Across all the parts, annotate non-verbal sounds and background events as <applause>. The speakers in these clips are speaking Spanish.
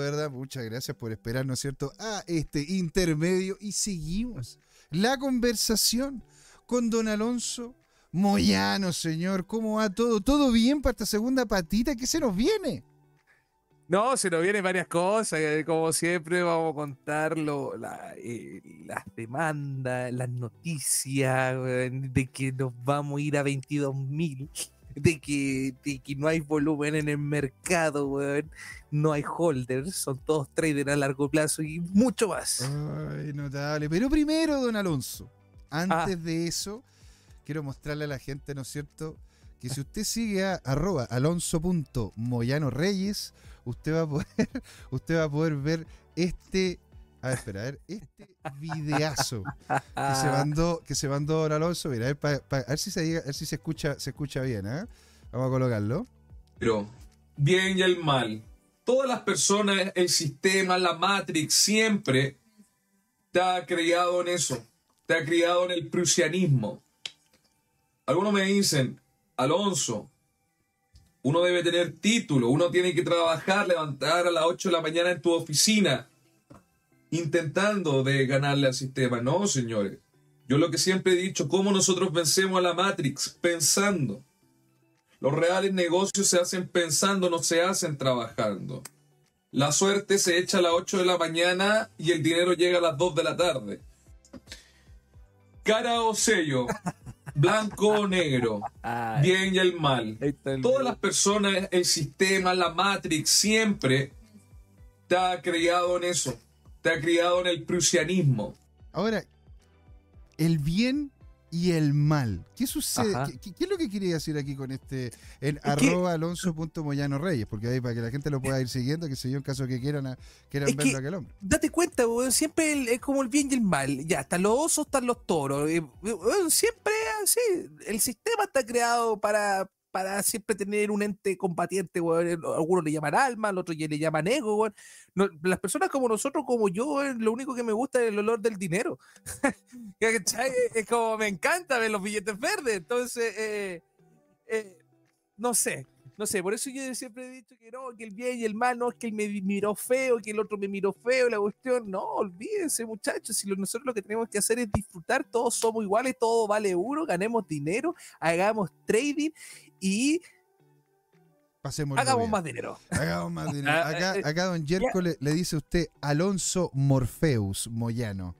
verdad, muchas gracias por esperar, ¿no es cierto?, a este intermedio y seguimos la conversación con don Alonso Moyano, señor. ¿Cómo va todo? ¿Todo bien para esta segunda patita? ¿Qué se nos viene? No, se nos vienen varias cosas. eh, Como siempre, vamos a contar eh, las demandas, las noticias weón, de que nos vamos a ir a 22 mil, de que, de que no hay volumen en el mercado, weón, no hay holders, son todos traders a largo plazo y mucho más. Ay, notable. Pero primero, don Alonso, antes Ah. de eso, quiero mostrarle a la gente, ¿no es cierto?, que si usted sigue a arroba alonso.moyanoreyes, usted va a poder, <laughs> usted va a poder ver este. A ver, espera, a ver, este videazo que se <laughs> mandó, que se mandó don Alonso. Mira, a ver, pa- pa- a ver si se diga- a ver si se escucha, se escucha bien, ¿eh? Vamos a colocarlo. Pero bien y el mal. Todas las personas, el sistema, la Matrix, siempre te ha criado en eso. Te ha criado en el prusianismo. Algunos me dicen, Alonso, uno debe tener título, uno tiene que trabajar, levantar a las 8 de la mañana en tu oficina, intentando de ganarle al sistema. No, señores. Yo lo que siempre he dicho, ¿cómo nosotros vencemos a la Matrix? Pensando. Los reales negocios se hacen pensando, no se hacen trabajando. La suerte se echa a las 8 de la mañana y el dinero llega a las 2 de la tarde. Cara o sello, blanco o negro, bien y el mal. está Todas las personas, el sistema, la Matrix, siempre te ha criado en eso. Te ha criado en el prusianismo. Ahora, el bien y el mal. ¿Qué sucede? ¿Qué, qué- qué es lo que quiere decir aquí con este en que- arroba alonso.moyano reyes? Porque ahí para que la gente lo pueda ir siguiendo, que sé yo, en caso que quieran, a- quieran Es verlo que- a aquel hombre. Date cuenta, weón, siempre el- es como el bien y el mal. Ya, están los osos, están los toros. eh, weón, siempre es así. El sistema está creado para, para siempre tener un ente combatiente, weón. eh, Algunos le llaman alma, al otro le llaman ego, weón. No, las personas como nosotros, como yo, lo único que me gusta es el olor del dinero. <laughs> ¿Cachai? Es como me encanta ver los billetes verdes. Entonces, eh, eh, no sé. No sé, por eso yo siempre he dicho que no, que el bien y el mal, no es que él me miró feo, que el otro me miró feo, la cuestión, no, olvídense muchachos, si nosotros lo que tenemos que hacer es disfrutar, todos somos iguales, todo vale uno, ganemos dinero, hagamos trading y Pasemos hagamos más dinero. Hagamos más dinero. Ah, Acá, eh, acá don Yerko le, le dice a usted Alonso Morpheus Moyano.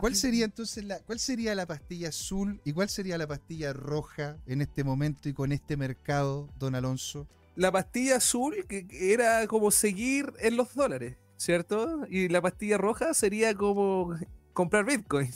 ¿Cuál sería entonces la, cuál sería la pastilla azul y cuál sería la pastilla roja en este momento y con este mercado, don Alonso? La pastilla azul que era como seguir en los dólares, ¿cierto? Y la pastilla roja sería como comprar Bitcoin.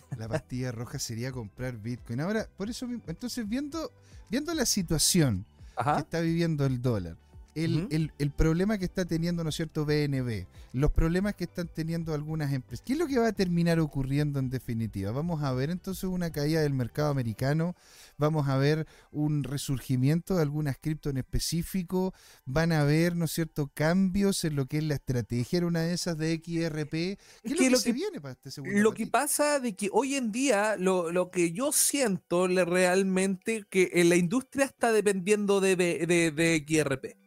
<laughs> La pastilla roja sería comprar Bitcoin. Ahora, por eso mismo, entonces viendo, viendo la situación que está viviendo el dólar, el, el- el problema que está teniendo, ¿no es cierto?, BNB, los problemas que están teniendo algunas empresas. ¿Qué es lo que va a terminar ocurriendo en definitiva? Vamos a ver entonces una caída del mercado americano, vamos a ver un resurgimiento de algunas cripto en específico, van a haber, ¿no es cierto?, cambios en lo que es la estrategia, era una de esas de XRP. ¿Qué es, lo que, se viene para este segundo Lo que pasa de que hoy en día lo, lo que yo siento realmente que en la industria está dependiendo de, de, de- de XRP.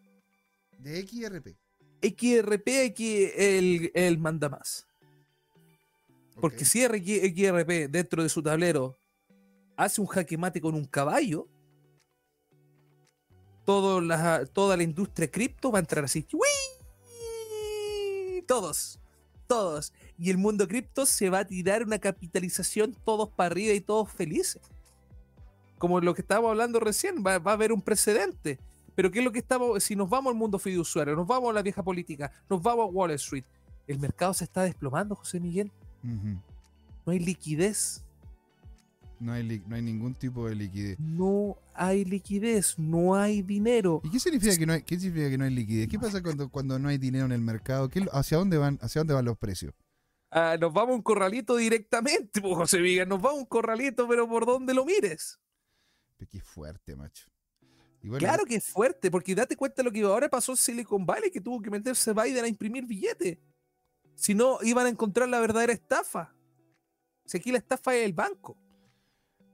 De XRP. XRP es el, el manda más. Porque si XRP dentro de su tablero hace un jaque mate con un caballo, todo la- toda la industria cripto va a entrar así. ¡Uii! Todos, todos. Y el mundo cripto se va a tirar una capitalización todos para arriba y todos felices. Como lo que estábamos hablando recién, va, va a haber un precedente. Pero ¿qué es lo que estamos? Si nos vamos al mundo fiduciario, nos vamos a la vieja política, nos vamos a Wall Street, el mercado se está desplomando, José Miguel. No hay liquidez. no, hay li- no hay ningún tipo de liquidez. No hay liquidez. No hay dinero. ¿Y qué significa que no hay, qué significa que no hay liquidez? ¿Qué pasa cuando, <laughs> cuando no hay dinero en el mercado? ¿Qué, ¿Hacia dónde van, hacia dónde van los precios? Ah, nos vamos a un corralito directamente, <laughs> po, José Miguel. Nos vamos a un corralito, pero por donde lo mires. Qué fuerte, macho. Claro que es fuerte, porque date cuenta lo que ahora pasó en Silicon Valley, que tuvo que meterse Biden a imprimir billetes. Si no, iban a encontrar la verdadera estafa. Si aquí la estafa es el banco.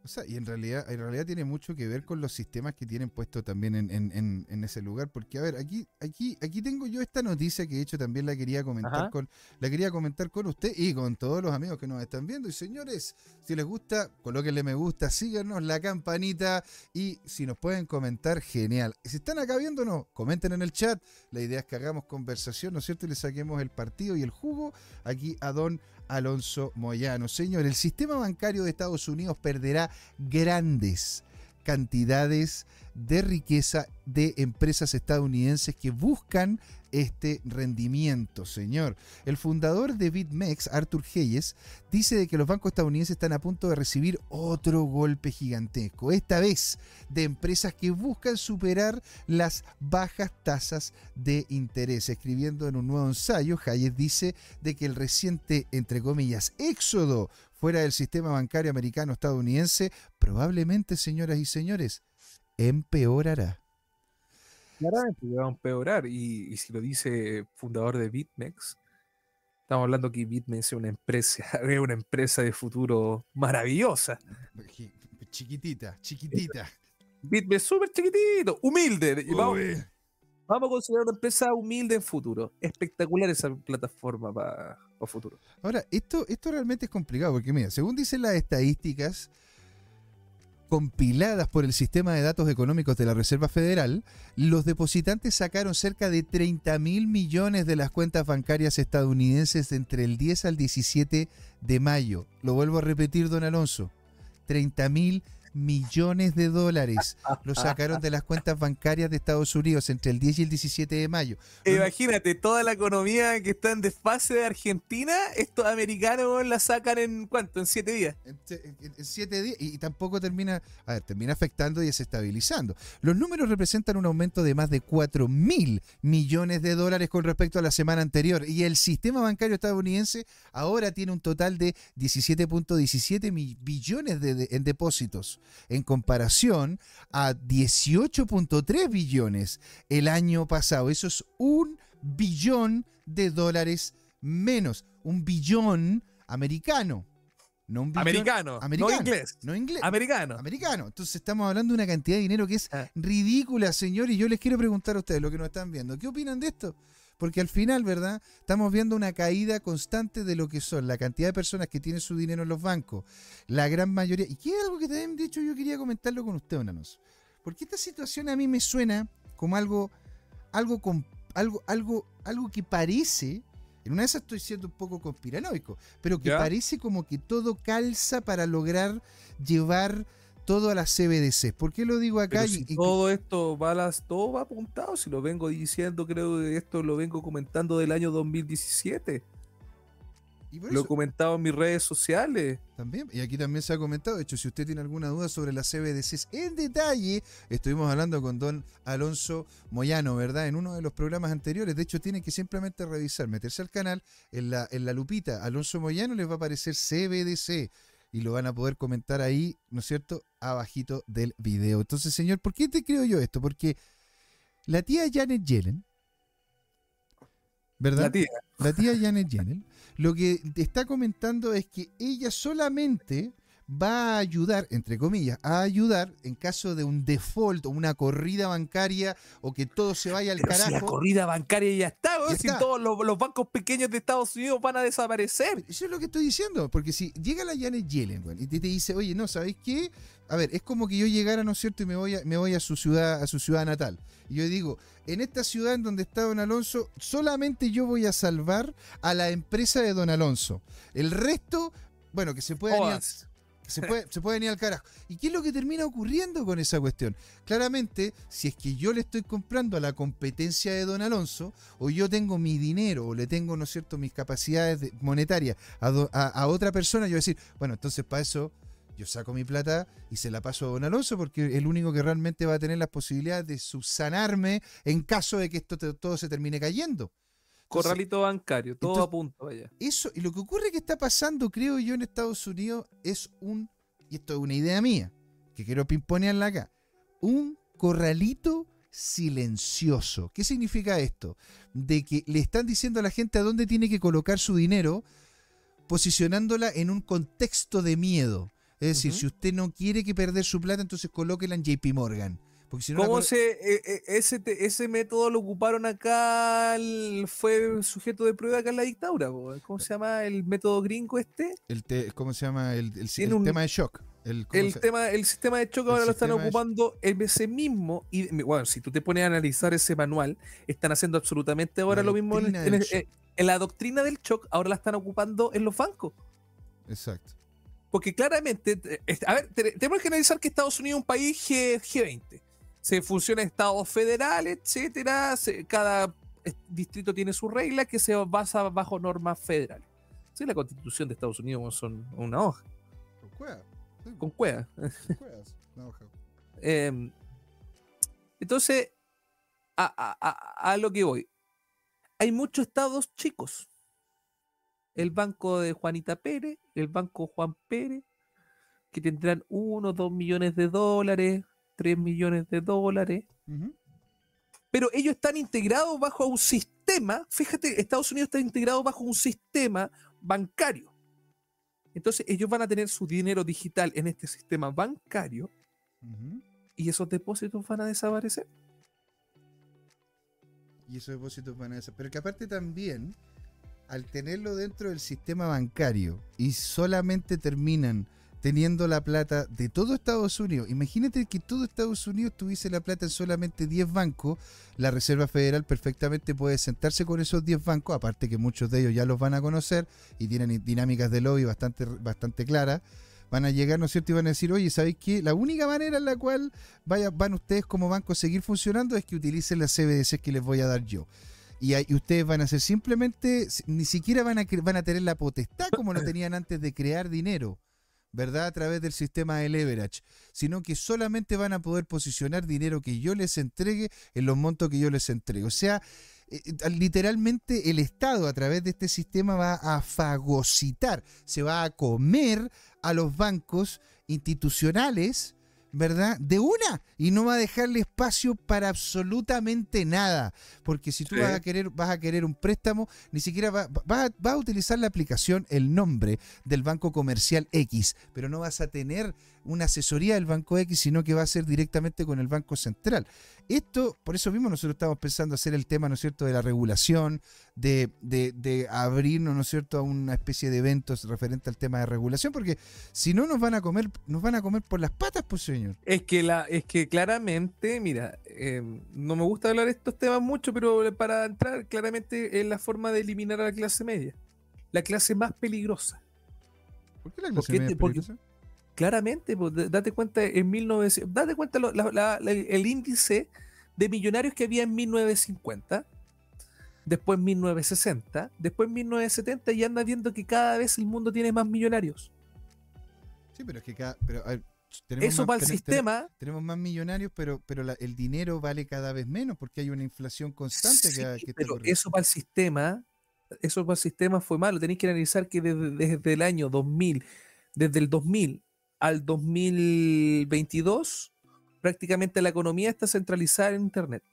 O sea, y en realidad, en realidad tiene mucho que ver con los sistemas que tienen puesto también en, en- en- ese lugar. Porque, a ver, aquí, aquí, aquí tengo yo esta noticia que de hecho también la quería comentar Ajá. con, la quería comentar con usted y con todos los amigos que nos están viendo. Y señores, si les gusta, colóquenle me gusta, síganos la campanita y si nos pueden comentar, genial. Si están acá viéndonos, comenten en el chat. La idea es que hagamos conversación, ¿no es cierto? Y le saquemos el partido y el jugo aquí a don Alonso Moyano. Señor, el sistema bancario de Estados Unidos perderá grandes cantidades de riqueza de empresas estadounidenses que buscan este rendimiento, señor. El fundador de BitMEX, Arthur Hayes, dice de que los bancos estadounidenses están a punto de recibir otro golpe gigantesco, esta vez de empresas que buscan superar las bajas tasas de interés. Escribiendo en un nuevo ensayo, Hayes dice de que el reciente, entre comillas, éxodo fuera del sistema bancario americano estadounidense, probablemente, señoras y señores, empeorará. Claramente va a empeorar. Y, y si lo dice fundador de BitMEX, estamos hablando que BitMEX es una empresa, <laughs> es una empresa de futuro maravillosa. Chiquitita, chiquitita. BitMEX súper chiquitito, humilde. vamos, vamos a considerar una empresa humilde en futuro. Espectacular esa plataforma para futuro. Ahora, esto, esto realmente es complicado porque, mira, según dicen las estadísticas compiladas por el Sistema de Datos Económicos de la Reserva Federal, los depositantes sacaron cerca de 30 mil millones de las cuentas bancarias estadounidenses entre el 10 al 17 de mayo. Lo vuelvo a repetir, don Alonso. 30 mil millones de dólares <laughs> lo sacaron de las cuentas bancarias de Estados Unidos entre el 10 y el 17 de mayo. Imagínate, toda la economía que está en desfase de Argentina, estos americanos la sacan en cuánto, en siete días. en, en- en siete días y, y tampoco termina, a ver, termina afectando y desestabilizando. Los números representan un aumento de más de 4 mil millones de dólares con respecto a la semana anterior y el sistema bancario estadounidense ahora tiene un total de 17.17 mi- billones de- de- en depósitos en comparación a 18.3 billones el año pasado. Eso es un billón de dólares menos, un billón americano. No un billón Americano, americano, no inglés. No inglés. Americano. Americano. Entonces estamos hablando de una cantidad de dinero que es Ah. ridícula, señor. Y yo les quiero preguntar a ustedes, lo que nos están viendo, ¿qué opinan de esto? Porque al final, ¿verdad? Estamos viendo una caída constante de lo que son la cantidad de personas que tienen su dinero en los bancos. La gran mayoría. Y que es algo que también, de hecho, yo quería comentarlo con usted, Onanos. Porque esta situación a mí me suena como algo, algo, con, algo, algo, algo que parece. En una de esas estoy siendo un poco conspiranoico, pero que Ya. parece como que todo calza para lograr llevar todo a las CBDC. ¿Por qué lo digo acá? Si y- todo esto va a las, todo va apuntado, si lo vengo diciendo, creo que esto lo vengo comentando del año 2017. y por Lo he comentado en mis redes sociales. también, y aquí también se ha comentado, de hecho, si usted tiene alguna duda sobre las CBDCs en detalle, estuvimos hablando con don Alonso Moyano, ¿verdad? En uno de los programas anteriores. De hecho, tienen que simplemente revisar, meterse al canal, en la, en la lupita Alonso Moyano les va a aparecer CBDC. Y lo van a poder comentar ahí, ¿no es cierto?, abajito del video. Entonces, señor, ¿por qué te creo yo esto? Porque la tía Janet Yellen, ¿verdad? La tía. la tía Janet Yellen, lo que está comentando es que ella solamente va a ayudar, entre comillas, a ayudar en caso de un default o una corrida bancaria o que todo se vaya al Pero si la carajo. corrida bancaria ya está, Ya si está. todos los, los bancos pequeños de Estados Unidos van a desaparecer. Eso es lo que estoy diciendo, porque si llega la Janet Yellen weón, y te, te dice, oye, no, ¿sabéis qué? A ver, es como que yo llegara, ¿no es cierto? Y me voy a, me voy a su ciudad, a su ciudad natal. Y yo digo, en esta ciudad en donde está Don Alonso, solamente yo voy a salvar a la empresa de Don Alonso. El resto, bueno, que se ir que se puede, se venir al carajo. ¿Y qué es lo que termina ocurriendo con esa cuestión? Claramente, si es que yo le estoy comprando a la competencia de Don Alonso, o yo tengo mi dinero, o le tengo, ¿no cierto?, mis capacidades de- monetarias a, a- otra persona, yo decir, bueno, entonces para eso yo saco mi plata y se la paso a Don Alonso, porque es el único que realmente va a tener las posibilidades de subsanarme en caso de que esto todo se termine cayendo. Corralito bancario, todo entonces- a punto, vaya. eso, y lo que ocurre que está pasando, creo yo, en Estados Unidos es un, y esto es una idea mía, que quiero pimponearla acá, un corralito silencioso. ¿Qué significa esto? De que le están diciendo a la gente a dónde tiene que colocar su dinero, posicionándola en un contexto de miedo. Es decir, si usted no quiere que perder su plata, entonces colóquela en JP Morgan. Porque si no la ¿Cómo se, eh, eh, ese, ese método lo ocuparon acá? el- fue sujeto de prueba acá en la dictadura. po. ¿Cómo se llama el método gringo este? el te- ¿Cómo se llama? El, el- el un- tema de shock. El, ¿cómo El, se- tema, el sistema de choque El ahora lo están ocupando en ese mismo. Y bueno, si tú te pones a analizar ese manual, están haciendo absolutamente ahora La lo mismo en, en- eh, shock. en la doctrina del shock. Ahora la están ocupando en los bancos. Exacto. Porque claramente, a ver, te- tenemos que analizar que Estados Unidos es un país G, G20. Se funciona en estados federales, etcétera. se- cada eh, distrito tiene su regla que se basa bajo normas federales. Sí, la constitución de Estados Unidos son una hoja, Con cueva. Sí, con cueva. con cuevas. Una hoja. <laughs> Eh, entonces, a, a- a- a lo que voy. Hay muchos estados chicos. El banco de Juanita Pérez, el banco Juan Pérez, que tendrán uno, dos millones de dólares, tres millones de dólares. Pero ellos están integrados bajo un sistema. Fíjate, Estados Unidos está integrado bajo un sistema bancario. Entonces, ellos van a tener su dinero digital en este sistema bancario y esos depósitos van a desaparecer. Y esos depósitos van a desaparecer. Pero que aparte también, al tenerlo dentro del sistema bancario y solamente terminan teniendo la plata de todo Estados Unidos, imagínate que todo Estados Unidos tuviese la plata en solamente 10 bancos, la Reserva Federal perfectamente puede sentarse con esos 10 bancos, aparte que muchos de ellos ya los van a conocer y tienen dinámicas de lobby bastante, bastante claras. Van a llegar, ¿no es cierto? Y van a decir, oye, ¿sabéis qué? La única manera en la cual vaya, van ustedes como banco a seguir funcionando es que utilicen las CBDC que les voy a dar yo. Y, ustedes van a hacer simplemente, si- ni siquiera van a, van a tener la potestad como lo tenían antes de crear dinero, ¿verdad? A través del sistema de leverage, sino que solamente van a poder posicionar dinero que yo les entregue en los montos que yo les entregue. O sea, eh, eh, literalmente el Estado a través de este sistema va a fagocitar, se va a comer a los bancos institucionales, ¿verdad? De una y no va a dejarle espacio para absolutamente nada, porque si tú Sí. vas a querer vas a querer un préstamo, ni siquiera va- vas a, vas a utilizar la aplicación, el nombre del banco comercial X, pero no vas a tener una asesoría del banco X, sino que va a ser directamente con el banco central. Esto, por eso mismo nosotros estamos pensando hacer el tema, ¿no es cierto?, de la regulación, de, de, de abrirnos, ¿no es cierto?, a una especie de eventos referente al tema de regulación, porque si no nos van a comer, nos van a comer por las patas, pues señor. Es que, la, es que claramente, mira, eh, no me gusta hablar de estos temas mucho, pero para entrar claramente es la forma de eliminar a la clase media. La clase más peligrosa. ¿Por qué la ¿Por clase qué media te- es porque- peligrosa? Claramente, pues, date cuenta en 1900, date cuenta lo- la- la- la- el índice de millonarios que había en 1950, después en 1960, después en 1970 y anda viendo que cada vez el mundo tiene más millonarios. Sí, pero es que cada, pero, ver, tenemos Eso más- para el ten- ten- sistema. Tenemos más millonarios, pero, pero la- el dinero vale cada vez menos porque hay una inflación constante que, Sí, que está pero eso para el sistema, eso para el sistema fue malo. Tenéis que analizar que desde, desde el año 2000, desde el 2000 al 2022, prácticamente la economía está centralizada en Internet.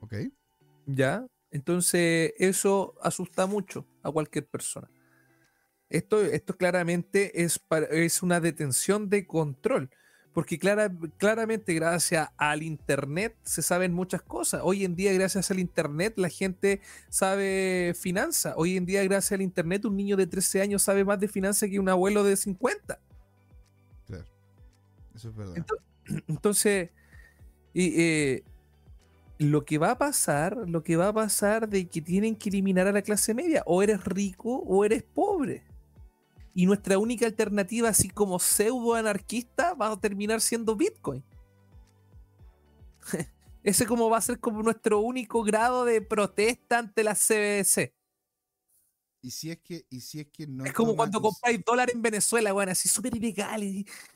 Ok. ¿Ya? Entonces, eso asusta mucho a cualquier persona. Esto, esto claramente es, para- es una detención de control, porque clara- claramente gracias al Internet se saben muchas cosas. Hoy en día, gracias al Internet, la gente sabe finanzas. Hoy en día, gracias al Internet, un niño de 13 años sabe más de finanzas que un abuelo de 50. Claro. Eso es verdad. Ento- <clears throat> Entonces, y, eh, lo que va a pasar, lo que va a pasar de que tienen que eliminar a la clase media, o eres rico o eres pobre. Y nuestra única alternativa, así como pseudo anarquista, va a terminar siendo Bitcoin. <laughs> Ese como va a ser como nuestro único grado de protesta ante la CBDC. y si es que, y si es que no es como cuando compráis dólares en Venezuela, bueno, así súper ilegal.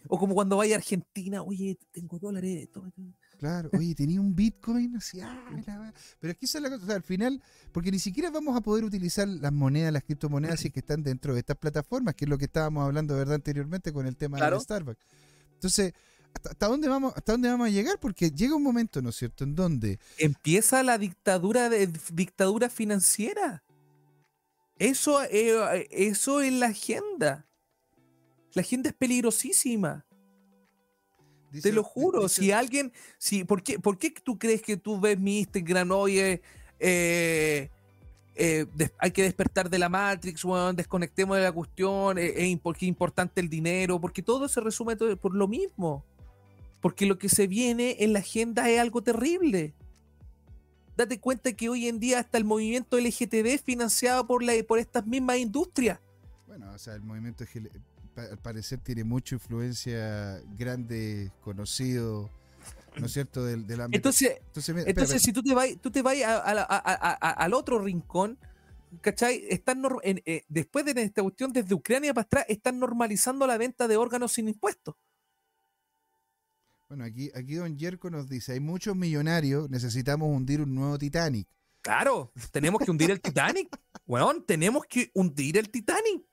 O como cuando vais a Argentina, oye, tengo dólares. toma, toma". Claro, oye, tenía un Bitcoin, así, ah, <laughs> la pero es que esa es la cosa, o sea, al final, porque ni siquiera vamos a poder utilizar las monedas, las criptomonedas, si es que están dentro de estas plataformas, que es lo que estábamos hablando, ¿verdad?, anteriormente con el tema Claro. del Starbucks. Entonces, ¿hasta, hasta dónde vamos, ¿hasta dónde vamos a llegar? Porque llega un momento, ¿no es cierto?, en donde empieza la dictadura de dictadura financiera. Eso, eh, eso es la agenda. La agenda es peligrosísima. Dice- Te lo juro, dice- si alguien, si, ¿por, qué, ¿por qué tú crees que tú ves mi Instagram, oye, eh, eh, hay que despertar de la Matrix, weón, desconectemos de la cuestión, eh, eh, porque es importante el dinero, porque todo se resume todo por lo mismo. Porque lo que se viene en la agenda es algo terrible. Date cuenta que hoy en día hasta el movimiento LGTB es financiado por, la, por estas mismas industrias. Bueno, o sea, el movimiento pa- al parecer tiene mucha influencia grande, conocido, ¿no es cierto? Del, del ámbito. Entonces, Entonces, mira, Entonces, espera. si tú te vas, tú te vas a- al otro rincón, ¿cachai? Están en- eh, después de esta cuestión, desde Ucrania para atrás, están normalizando la venta de órganos sin impuestos. Bueno, aquí, aquí Don Yerko nos dice, hay muchos millonarios, necesitamos hundir un nuevo Titanic. Claro, tenemos que hundir el Titanic. <laughs> Weón, tenemos que hundir el Titanic.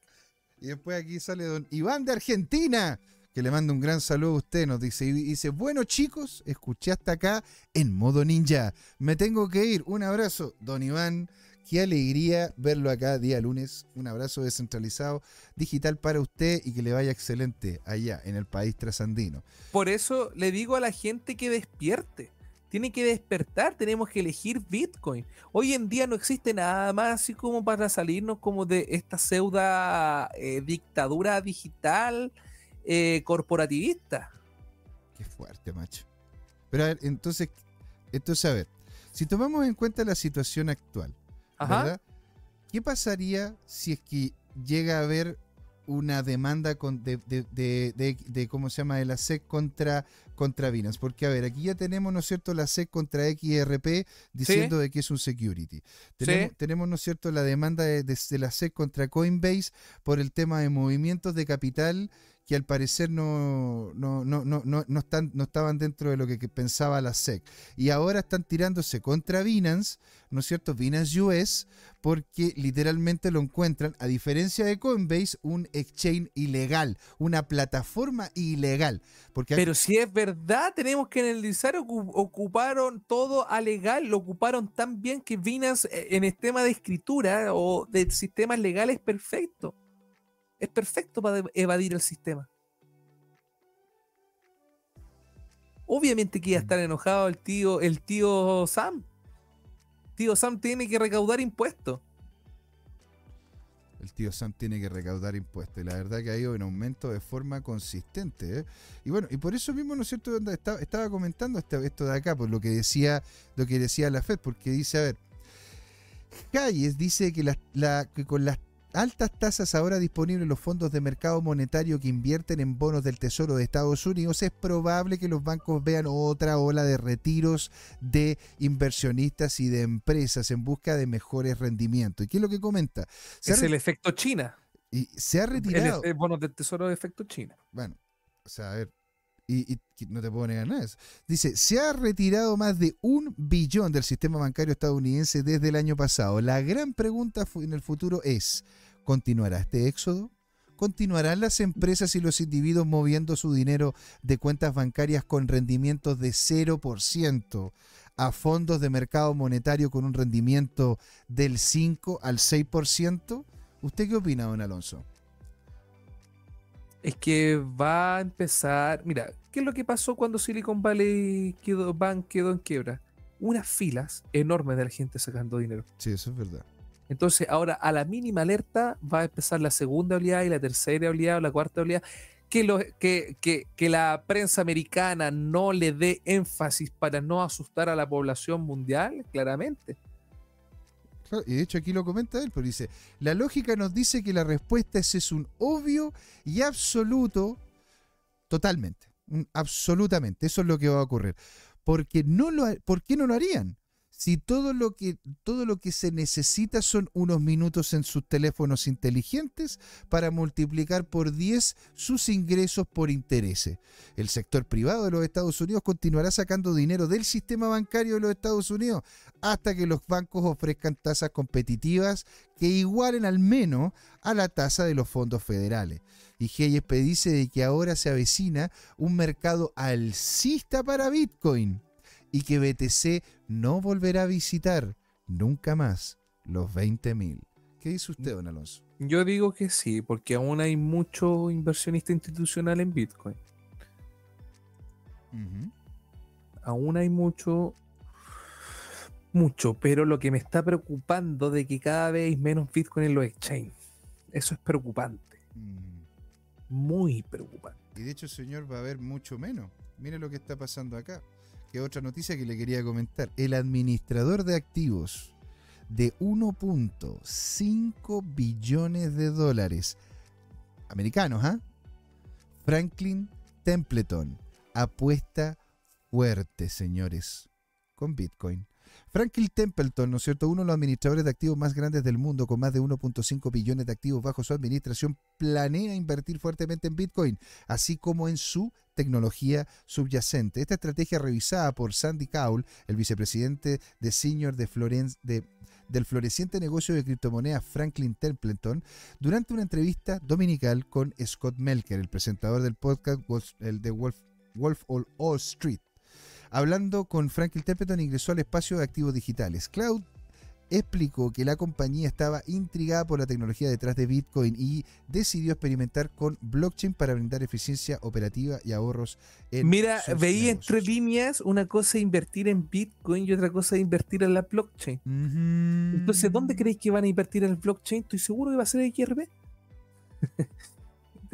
Y después aquí sale Don Iván de Argentina, que le manda un gran saludo a usted, nos dice, y dice, bueno chicos, escuché hasta acá en modo ninja. Me tengo que ir. Un abrazo, Don Iván. Qué alegría verlo acá día lunes. Un abrazo descentralizado, digital para usted y que le vaya excelente allá en el país trasandino. Por eso le digo a la gente que despierte. Tiene que despertar, tenemos que elegir Bitcoin. Hoy en día no existe nada más así como para salirnos como de esta pseuda eh, dictadura digital eh, corporativista. Qué fuerte, macho. Pero a ver, entonces, entonces, a ver, si tomamos en cuenta la situación actual, Ajá. ¿verdad? ¿Qué pasaría si es que llega a haber una demanda con- de, de- de- de- de- ¿cómo se llama? de la SEC contra, contra Binance? Porque, a ver, aquí ya tenemos, ¿no es cierto?, la SEC contra XRP diciendo de que es un security. Tenemos, Sí. tenemos, ¿no es cierto?, la demanda de, de- de la SEC contra Coinbase por el tema de movimientos de capital que al parecer no, no, no, no, no, no están, no estaban dentro de lo que, pensaba la SEC. Y ahora están tirándose contra Binance, ¿no es cierto? Binance US, porque literalmente lo encuentran, a diferencia de Coinbase, un exchange ilegal, una plataforma ilegal. Porque Pero si es verdad, tenemos que analizar, ocu- ocuparon todo a legal, lo ocuparon tan bien que Binance eh, en el tema de escritura o de sistemas legales es perfecto. Es perfecto para evadir el sistema. Obviamente que iba a estar enojado el tío, el tío Sam. Tío Sam tiene que recaudar impuestos. el tío Sam tiene que recaudar impuestos. Y la verdad que ha ido en aumento de forma consistente. ¿eh? Y bueno, y por eso mismo, ¿no es cierto? Estaba, estaba comentando este- esto de acá, por lo que decía, lo que decía la FED, porque dice, a ver, Hayes dice que, la- la- que con las altas tasas ahora disponibles en los fondos de mercado monetario que invierten en bonos del Tesoro de Estados Unidos, es probable que los bancos vean otra ola de retiros de inversionistas y de empresas en busca de mejores rendimientos. ¿Y qué es lo que comenta? Se Es el efecto China. y se ha El, retirado. efe- bonos del tesoro de efecto China. Bueno, o sea, a ver. Y, y no te puedo negar nada. Dice, se ha retirado más de un billón del sistema bancario estadounidense desde el año pasado. La gran pregunta en el futuro es, ¿continuará este éxodo? ¿Continuarán las empresas y los individuos moviendo su dinero de cuentas bancarias con rendimientos de 0% a fondos de mercado monetario con un rendimiento del 5 al 6%? ¿Usted qué opina, don Alonso? Es que va a empezar. Mira, ¿qué es lo que pasó cuando Silicon Valley quedó, Bank quedó en quiebra? Unas filas enormes de la gente sacando dinero. Sí, eso es verdad. Entonces, ahora a la mínima alerta va a empezar la segunda oleada y la tercera oleada o la cuarta oleada. Que, lo- que, que, que la prensa americana no le dé énfasis para no asustar a la población mundial, claramente. Y de hecho aquí lo comenta él, pero dice, la lógica nos dice que la respuesta es, es un obvio y absoluto, totalmente, absolutamente, eso es lo que va a ocurrir. Porque no lo, ¿Por qué no lo harían? Si todo lo, que, todo lo que se necesita son unos minutos en sus teléfonos inteligentes para multiplicar por 10 sus ingresos por intereses. El sector privado de los Estados Unidos continuará sacando dinero del sistema bancario de los Estados Unidos hasta que los bancos ofrezcan tasas competitivas que igualen al menos a la tasa de los fondos federales. Y GISP dice de que ahora se avecina un mercado alcista para Bitcoin y que BTC no volverá a visitar nunca más los 20.000. ¿Qué dice usted, don Alonso? Yo digo que sí, porque aún hay mucho inversionista institucional en Bitcoin. Aún hay mucho, mucho, pero lo que me está preocupando de que cada vez hay menos Bitcoin en los exchanges. Eso es preocupante, Mm. muy preocupante. Y de hecho, señor, va a haber mucho menos. Mire lo que está pasando acá. Otra noticia que le quería comentar. El administrador de activos de 1.5 billones de dólares americanos, ¿ah? Franklin Templeton apuesta fuerte, señores, con Bitcoin. Franklin Templeton, ¿no es cierto? Uno de los administradores de activos más grandes del mundo, con más de 1.5 billones de activos bajo su administración, planea invertir fuertemente en Bitcoin, así como en su tecnología subyacente. Esta estrategia revisada por Sandy Cowell, el vicepresidente de senior de Florence, de- del floreciente negocio de criptomonedas Franklin Templeton, durante una entrevista dominical con Scott Melker, el presentador del podcast el de Wolf, Wolf of Wall Street. Hablando con Franklin Templeton, ingresó al espacio de activos digitales. Cloud explicó que la compañía estaba intrigada por la tecnología detrás de Bitcoin y decidió experimentar con blockchain para brindar eficiencia operativa y ahorros en Mira, veía entre negocios. líneas una cosa invertir en Bitcoin y otra cosa invertir en la blockchain. Entonces, ¿dónde creéis que van a invertir en el blockchain? Estoy seguro que va a ser XRP.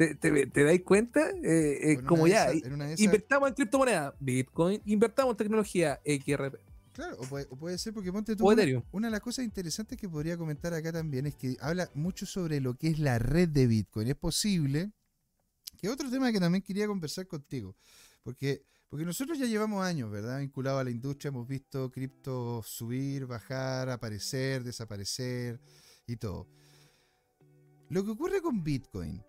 ¿Te, te, te dais cuenta? Eh, eh, como ya, esas- invertamos en criptomonedas, Bitcoin, invertamos en tecnología, XRP Claro, o puede, o puede ser porque ponte tú. una-. Una de las cosas interesantes que podría comentar acá también es que habla mucho sobre lo que es la red de Bitcoin. Es posible que otro tema que también quería conversar contigo, porque, porque nosotros ya llevamos años, ¿verdad? Vinculados a la industria, hemos visto cripto subir, bajar, aparecer, desaparecer y todo. Lo que ocurre con Bitcoin,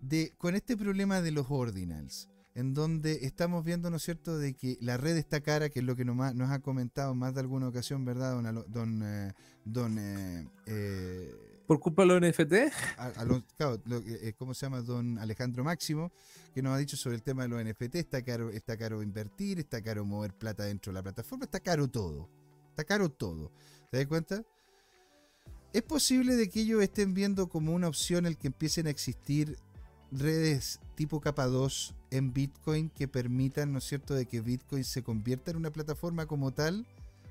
de, con este problema de los ordinals, en donde estamos viendo, ¿no es cierto?, de que la red está cara, que es lo que nos, nos ha comentado en más de alguna ocasión, ¿verdad, don, Alo- don, eh, don eh, eh, Por culpa de los NFT, a- Alon- claro, lo que- eh, ¿cómo se llama? Don Alejandro Máximo, que nos ha dicho sobre el tema de los NFT, está caro, está caro invertir, está caro mover plata dentro de la plataforma, está caro todo, está caro todo. ¿Te das cuenta? Es posible de que ellos estén viendo como una opción el que empiecen a existir redes tipo capa 2 en Bitcoin que permitan, ¿no es cierto?, de que Bitcoin se convierta en una plataforma como tal.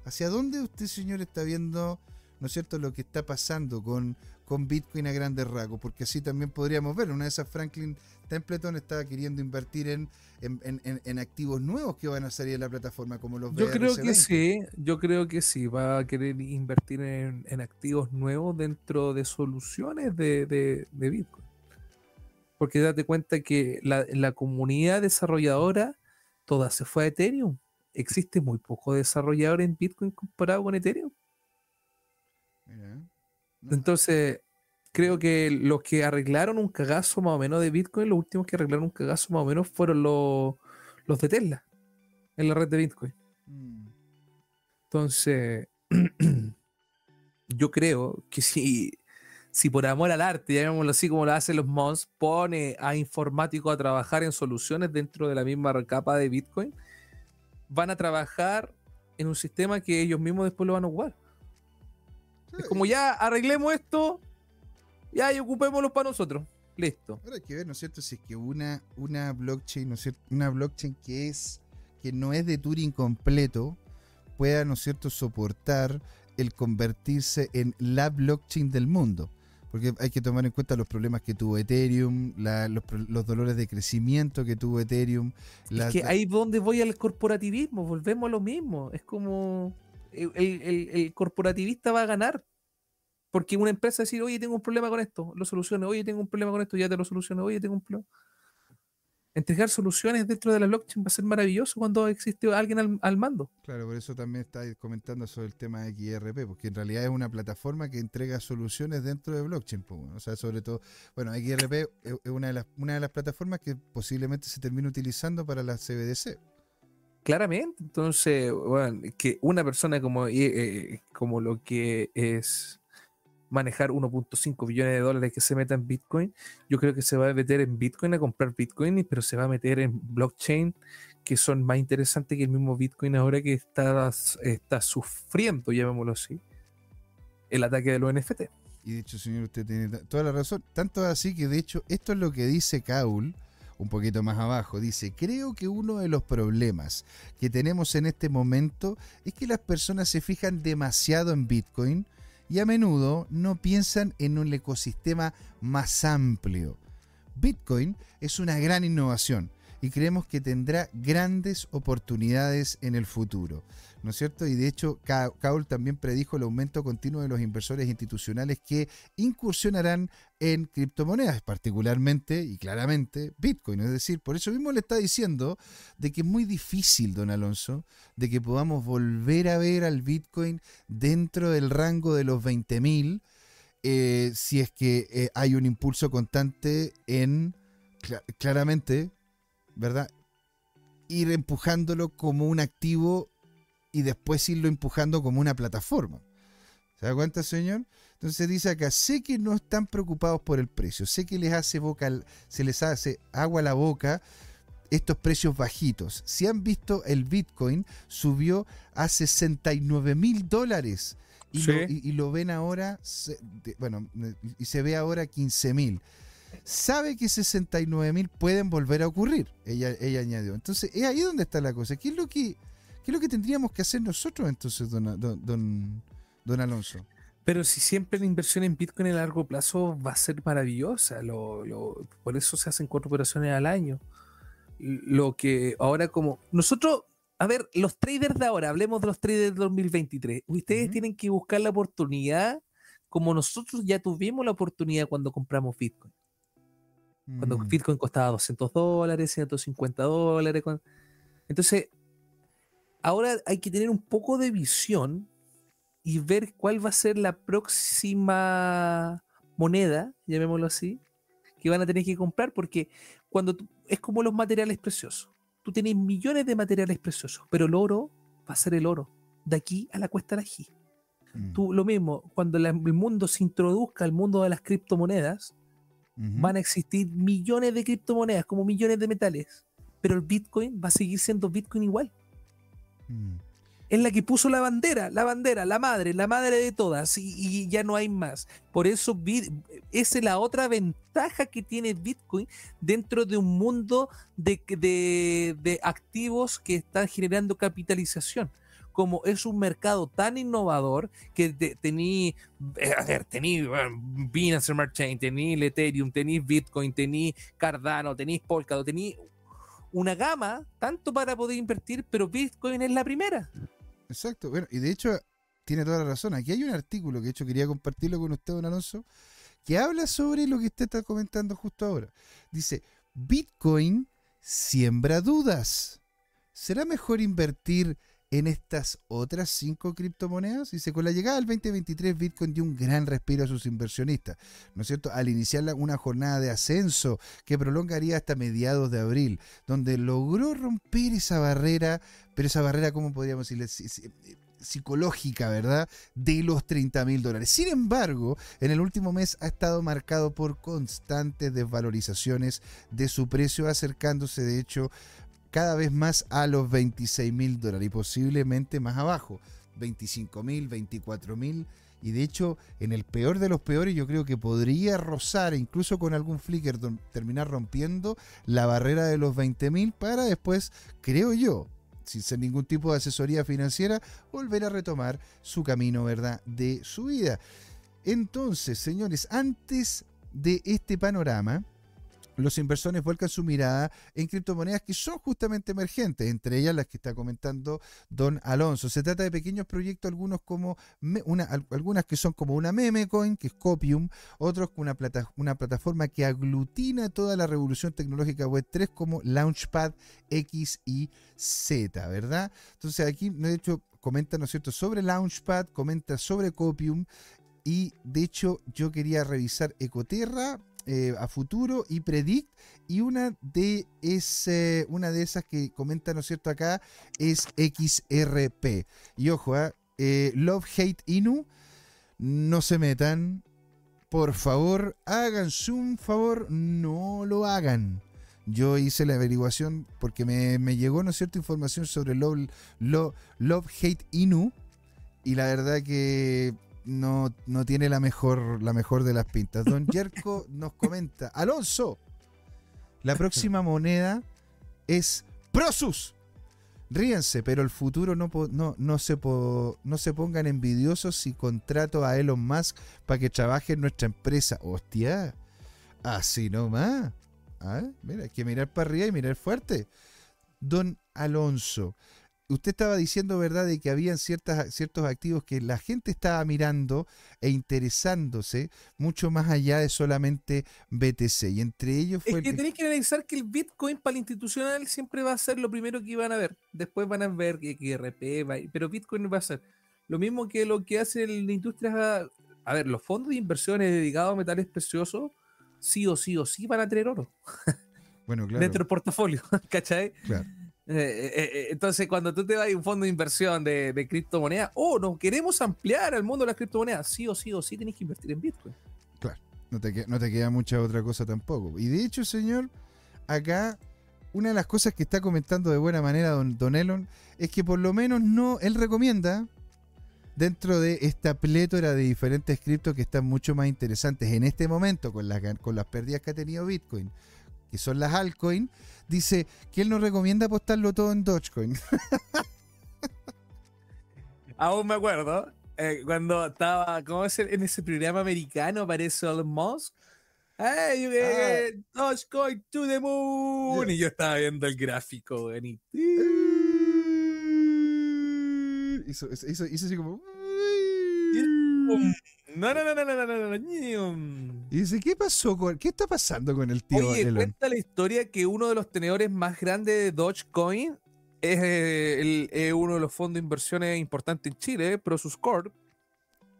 ¿Hacia dónde usted, señor, está viendo, ¿no es cierto?, lo que está pasando con, con Bitcoin a grandes rasgos? Porque así también podríamos ver. Una de esas Franklin Templeton está queriendo invertir en, en, en- en- activos nuevos que van a salir en la plataforma, como los yo creo que BRC20. sí, yo creo que sí, va a querer invertir en, en activos nuevos dentro de soluciones de, de- de Bitcoin. Porque date cuenta que la, la comunidad desarrolladora toda se fue a Ethereum. Existe muy poco desarrollador en Bitcoin comparado con Ethereum. Mira, Entonces, creo que los que arreglaron un cagazo más o menos de Bitcoin, los últimos que arreglaron un cagazo más o menos fueron los, los de Tesla en la red de Bitcoin. mm, Entonces, <clears throat> yo creo que si, si por amor al arte, llamémoslo así como lo hacen los Mons, pone a informáticos a trabajar en soluciones dentro de la misma capa de Bitcoin, van a trabajar en un sistema que ellos mismos después lo van a jugar. Es como ya arreglemos esto, ya y ocupémoslo para nosotros. Listo. Ahora hay que ver, ¿no es cierto? Si es que una, una blockchain, ¿no es cierto? Una blockchain que es que no es de Turing completo, pueda, ¿no es cierto?, soportar el convertirse en la blockchain del mundo. Porque hay que tomar en cuenta los problemas que tuvo Ethereum, la- los, dolores de crecimiento que tuvo Ethereum. las- es que ahí es donde voy al corporativismo, volvemos a lo mismo. Es como el, el- el- el corporativista va a ganar. Porque una empresa decir, oye, tengo un problema con esto, lo soluciono, oye, tengo un problema con esto, ya te lo soluciono, oye, tengo un problema. Entregar soluciones dentro de la blockchain va a ser maravilloso cuando existe alguien al, al mando. Claro, por eso también está comentando sobre el tema de XRP, porque en realidad es una plataforma que entrega soluciones dentro de blockchain. pues, bueno, o sea, sobre todo, bueno, XRP es es una de, las, una de las plataformas que posiblemente se termine utilizando para la CBDC. Claramente, entonces, bueno, que una persona como, eh, eh, como lo que es manejar 1.5 billones de dólares que se meta en Bitcoin, yo creo que se va a meter en Bitcoin a comprar Bitcoin, pero se va a meter en blockchain que son más interesantes que el mismo Bitcoin ahora que está, está sufriendo, llamémoslo así, el ataque de los NFT. Y de hecho, señor, usted tiene toda la razón. Tanto así que, de hecho, esto es lo que dice Kaul, un poquito más abajo. Dice, creo que uno de los problemas que tenemos en este momento es que las personas se fijan demasiado en Bitcoin y a menudo no piensan en un ecosistema más amplio. Bitcoin es una gran innovación y creemos que tendrá grandes oportunidades en el futuro. ¿no es cierto? Y de hecho, Kaul también predijo el aumento continuo de los inversores institucionales que incursionarán en criptomonedas, particularmente y claramente Bitcoin. Es decir, por eso mismo le está diciendo de que es muy difícil, don Alonso, de que podamos volver a ver al Bitcoin dentro del rango de los 20.000 eh, si es que eh, hay un impulso constante en, claramente, ¿verdad? Ir empujándolo como un activo y después irlo empujando como una plataforma. ¿Se da cuenta, señor? Entonces dice acá, sé que no están preocupados por el precio, sé que les hace boca, se les hace agua a la boca estos precios bajitos. Si han visto el Bitcoin, subió a 69 mil dólares y, lo, ven ahora, bueno, y se ve ahora 15 mil. Sabe que 69 mil pueden volver a ocurrir, ella, ella añadió. Entonces, es ahí donde está la cosa. ¿Qué es lo que ¿Qué es lo que tendríamos que hacer nosotros entonces, don, don, Alonso? Pero si siempre la inversión en Bitcoin a largo plazo va a ser maravillosa, por eso se hacen cuatro operaciones al año. Lo que ahora como nosotros, a ver, los traders de ahora, hablemos de los traders de 2023, ustedes tienen que buscar la oportunidad como nosotros ya tuvimos la oportunidad cuando compramos Bitcoin. Cuando mm. Bitcoin costaba 200 dólares, 150 dólares. Entonces, ahora hay que tener un poco de visión y ver cuál va a ser la próxima moneda, llamémoslo así, que van a tener que comprar, porque cuando es como los materiales preciosos. Tú tienes millones de materiales preciosos, pero el oro va a ser el oro, de aquí a la cuesta de ají. Mm. Tú, lo mismo, cuando el mundo se introduzca al mundo de las criptomonedas, van a existir millones de criptomonedas, como millones de metales, pero el Bitcoin va a seguir siendo Bitcoin igual. Mm. Es la que puso la bandera, la bandera, la madre, la madre de todas, y, ya no hay más. Por eso esa es la otra ventaja que tiene Bitcoin dentro de un mundo de, de, activos que están generando capitalización como es un mercado tan innovador que tení, eh, a ver, Binance Smart Chain, tení Ethereum, tení Bitcoin, tení Cardano, tení Polkadot, tení una gama tanto para poder invertir, pero Bitcoin es la primera. Exacto, bueno, y de hecho tiene toda la razón. Aquí hay un artículo que de hecho quería compartirlo con usted, don Alonso, que habla sobre lo que usted está comentando justo ahora. Dice, Bitcoin siembra dudas. ¿Será mejor invertir en estas otras cinco criptomonedas. Dice, con la llegada del 2023, Bitcoin dio un gran respiro a sus inversionistas, ¿no es cierto? Al iniciar una jornada de ascenso que prolongaría hasta mediados de abril, donde logró romper esa barrera, pero esa barrera, ¿cómo podríamos decirle? psicológica, ¿verdad? De los 30 mil dólares. Sin embargo, en el último mes ha estado marcado por constantes desvalorizaciones de su precio, acercándose de hecho cada vez más a los 26 mil dólares y posiblemente más abajo, 25 mil, 24 mil. Y de hecho, en el peor de los peores, yo creo que podría rozar, incluso con algún flicker, terminar rompiendo la barrera de los 20 mil para después, creo yo, sin ser ningún tipo de asesoría financiera, volver a retomar su camino, ¿verdad?, de su vida. Entonces, señores, antes de este panorama, los inversores vuelcan su mirada en criptomonedas que son justamente emergentes, entre ellas las que está comentando don Alonso. Se trata de pequeños proyectos, algunos como una, algunas que son como una meme coin, que es Copium, otros una, una plataforma que aglutina toda la revolución tecnológica web 3 como Launchpad X y Z, ¿verdad? Entonces aquí, de hecho, comenta, ¿no es cierto?, sobre Launchpad, comenta sobre Copium, y de hecho yo quería revisar Ecoterra, eh, a futuro y Predict. Y una de, ese, una de esas que comenta, ¿no es cierto?, acá es XRP. Y ojo, ¿ah? eh, Love Hate Inu, no se metan. Por favor, hagan un favor, no lo hagan. Yo hice la averiguación porque me, llegó, ¿no es cierto?, información sobre Love, Love, Love Hate Inu. Y la verdad que no, no tiene la mejor, la mejor de las pintas. Don Yerko nos comenta, Alonso, la próxima moneda es Prosus. Ríense, pero el futuro no, no, no, se no se pongan envidiosos si contrato a Elon Musk para que trabaje en nuestra empresa. Hostia, así nomás. Ah, Mira, hay que mirar para arriba y mirar fuerte. Don Alonso, usted estaba diciendo, ¿verdad?, de que habían ciertas, ciertos activos que la gente estaba mirando e interesándose mucho más allá de solamente BTC. Y entre ellos Es fue... que el- tenéis que analizar que el Bitcoin para el institucional siempre va a ser lo primero que iban a ver. Después van a ver que XRP, va- pero Bitcoin va a ser lo mismo que lo que hace la industria. A ver, los fondos de inversiones dedicados a metales preciosos, sí o sí o sí van a tener oro bueno, <laughs> claro. dentro del portafolio, <laughs> ¿cachai? claro. Eh, eh, eh, entonces, cuando tú te vas a un fondo de inversión de, criptomonedas, oh, nos queremos ampliar al mundo de las criptomonedas, sí o sí o sí tenés que invertir en Bitcoin. No te, no te queda mucha otra cosa tampoco. Y de hecho, señor, acá una de las cosas que está comentando de buena manera don, don Elon es que por lo menos no, él recomienda dentro de esta plétora de diferentes criptos que están mucho más interesantes en este momento con las, con las pérdidas que ha tenido Bitcoin, que son las altcoin, dice que él no recomienda apostarlo todo en Dogecoin. <laughs> Aún me acuerdo eh, cuando estaba, ¿cómo es en ese programa americano? Aparece Elon Musk. Hey, get Dogecoin to the moon. Yeah. Y yo estaba viendo el gráfico, y- <laughs> hizo, hizo- hizo así como... no, no, no, no, no, no, no, no. Y dice, ¿qué pasó con, qué está pasando con el tío Oye, Elon? cuenta la historia que uno de los tenedores más grandes de Dogecoin es eh, el- eh, uno de los fondos de inversiones importantes en Chile, Prosus Corp.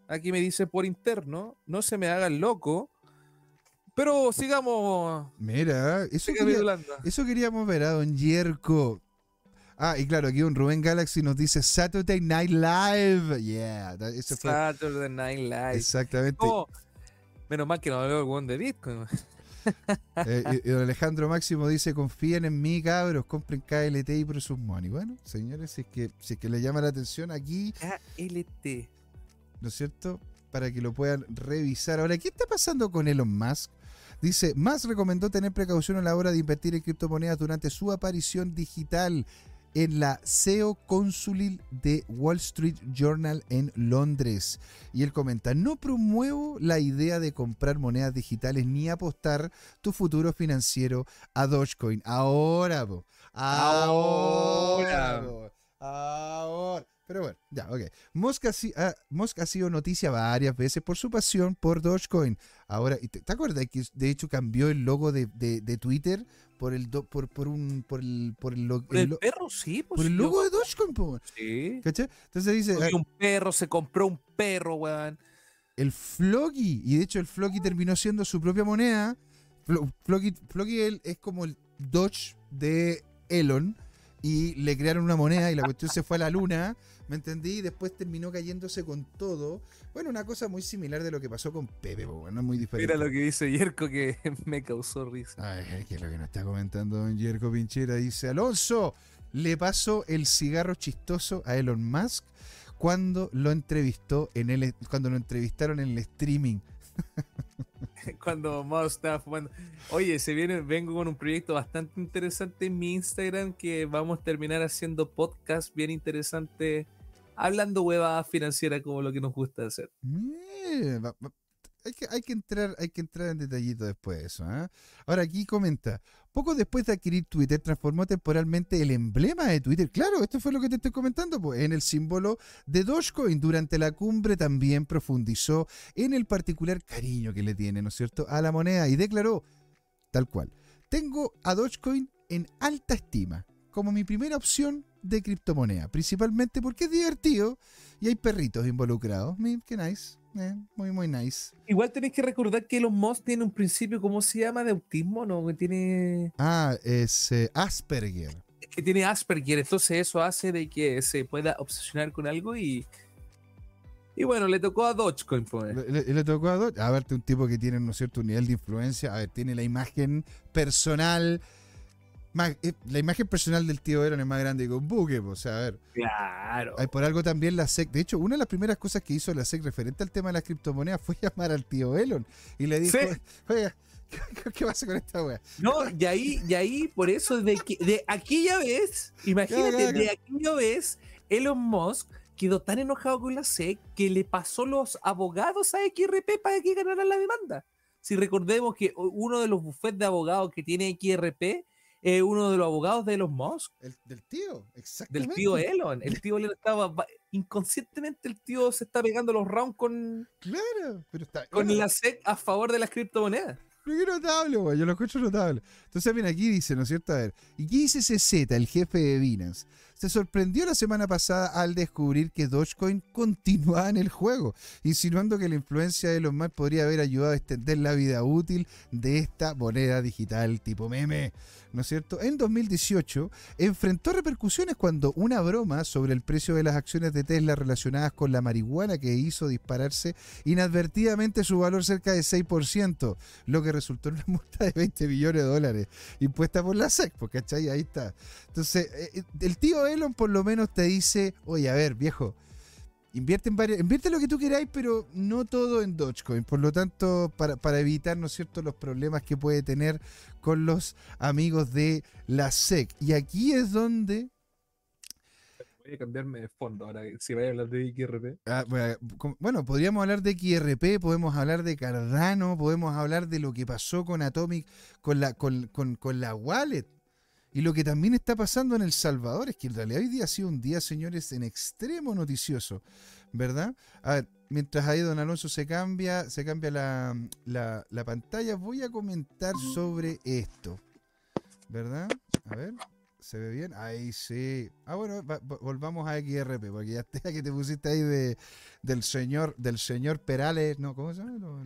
Aquí me dice por interno, no se me haga el loco, pero sigamos, Mira, eso quería, eso queríamos ver a Don Yerko. Ah, y claro, aquí un Rubén Galaxy nos dice Saturday Night Live. Yeah, that- ese fue Saturday Night Live. exactamente. Oh, menos mal que no veo el weón de Bitcoin. <laughs> Eh, y, y don Alejandro Máximo dice, confíen en mí, cabros, compren KLT y Prosus Money. Bueno, señores, si es que, si es que les llama la atención aquí, KLT. ¿no es cierto? Para que lo puedan revisar. Ahora, ¿qué está pasando con Elon Musk? Dice, Musk recomendó tener precaución a la hora de invertir en criptomonedas durante su aparición digital en la SEO Consulil de Wall Street Journal en Londres. Y él comenta, no promuevo la idea de comprar monedas digitales ni apostar tu futuro financiero a Dogecoin. Ahora, po. Ahora. Ahora. Ahora. Pero bueno, ya, ok. Musk ha, ah, Musk ha sido noticia varias veces por su pasión por Dogecoin. Ahora, ¿y ¿te, te acuerdas que de hecho cambió el logo de, de- de Twitter por el do- por, por un por el por el, lo- ¿Por el el perro? Sí, pues. por el logo yo- de Dogecoin, po, Sí. ¿cachai? Entonces dice ah, un perro, se compró un perro, weón. el Floki y de hecho el Floki terminó siendo su propia moneda. Flo- Floki, es como el Doge de Elon y le crearon una moneda y la cuestión se fue a la luna, ¿me entendí? Y después terminó cayéndose con todo. Bueno, una cosa muy similar de lo que pasó con Pepe, po, bueno, es muy diferente. Mira lo que dice Yerko que <laughs> me causó risa. Ay, que es lo que nos está comentando don Yerko Pinchera. Dice, Alonso, le pasó el cigarro chistoso a Elon Musk cuando lo entrevistó en el, cuando lo entrevistaron en el streaming. <laughs> Cuando Mouse estaba fumando. Oye, se viene, vengo con un proyecto bastante interesante en mi Instagram que vamos a terminar haciendo podcast bien interesante, hablando huevadas financieras como lo que nos gusta hacer. Eh, hay, que, hay, que entrar, hay que entrar en detallito después de eso. ¿ah? Ahora aquí comenta, poco después de adquirir Twitter, transformó temporalmente el emblema de Twitter. Claro, esto fue lo que te estoy comentando, pues, en el símbolo de Dogecoin. Durante la cumbre también profundizó en el particular cariño que le tiene, ¿no es cierto?, a la moneda y declaró, tal cual, tengo a Dogecoin en alta estima, como mi primera opción de criptomoneda, principalmente porque es divertido y hay perritos involucrados. Qué nice. eh, muy, muy nice. Igual tenéis que recordar que Elon Musk tiene un principio, ¿cómo se llama? De autismo, ¿no? Que tiene, Ah, es eh, Asperger. que tiene Asperger, entonces eso hace de que se pueda obsesionar con algo y... Y bueno, le tocó a Dogecoin, pues. Le, le- le tocó a Dodge. A verte un tipo que tiene, ¿no es cierto?, un nivel de influencia. A ver, tiene la imagen personal más, eh, la imagen personal del tío Elon es más grande que un buque, o sea, a ver. Claro. Hay por algo también la SEC. De hecho, una de las primeras cosas que hizo la SEC referente al tema de las criptomonedas fue <laughs> llamar al tío Elon y le dijo, Sí. oiga, <laughs> ¿qué, qué pasa con esta wea? No, y ahí, y ahí, por eso, de, que, de aquella vez, imagínate, Claro, claro, de aquella vez, Elon Musk quedó tan enojado con la SEC que le pasó los abogados a XRP para que ganaran la demanda. Si recordemos que uno de los bufetes de abogados que tiene XRP es uno de los abogados de Elon Musk, El, del tío, exactamente. del tío Elon. El tío Elon estaba, inconscientemente el tío se está pegando los rounds con, Claro, pero está. con bueno, la SEC a favor de las criptomonedas. Pero qué notable, güey. Yo lo escucho notable. Entonces, mira, aquí dice, ¿no es cierto? A ver, ¿y qué dice CZ, el jefe de Binance? Se sorprendió la semana pasada al descubrir que Dogecoin continuaba en el juego, insinuando que la influencia de Elon Musk podría haber ayudado a extender la vida útil de esta moneda digital tipo meme. ¿No es cierto? En 2018 enfrentó repercusiones cuando una broma sobre el precio de las acciones de Tesla relacionadas con la marihuana que hizo dispararse inadvertidamente su valor cerca de 6%, lo que resultó en una multa de 20 millones de dólares impuesta por la SEC, ¿cachai? Ahí está. Entonces, eh, eh, el tío Elon por lo menos te dice, oye, a ver, viejo, invierte en varios, invierte lo que tú queráis, pero no todo en Dogecoin. Por lo tanto, para, para evitar, ¿no es cierto?, los problemas que puede tener con los amigos de la SEC. Y aquí es donde Voy a cambiarme de fondo ahora, si voy a hablar de XRP. Ah, Bueno, podríamos hablar de XRP, podemos hablar de Cardano, podemos hablar de lo que pasó con Atomic, con la, con, con- con la wallet. Y lo que también está pasando en El Salvador es que en realidad hoy día ha sido un día, señores, en extremo noticioso, ¿verdad? A ver, mientras ahí don Alonso se cambia, se cambia la, la- la pantalla, voy a comentar sobre esto, ¿verdad? A ver, ¿se ve bien? Ahí sí. Ah, bueno, va- va- volvamos a XRP, porque ya <laughs> te, que te pusiste ahí de, del señor, del señor Perales, ¿no? ¿Cómo se llama?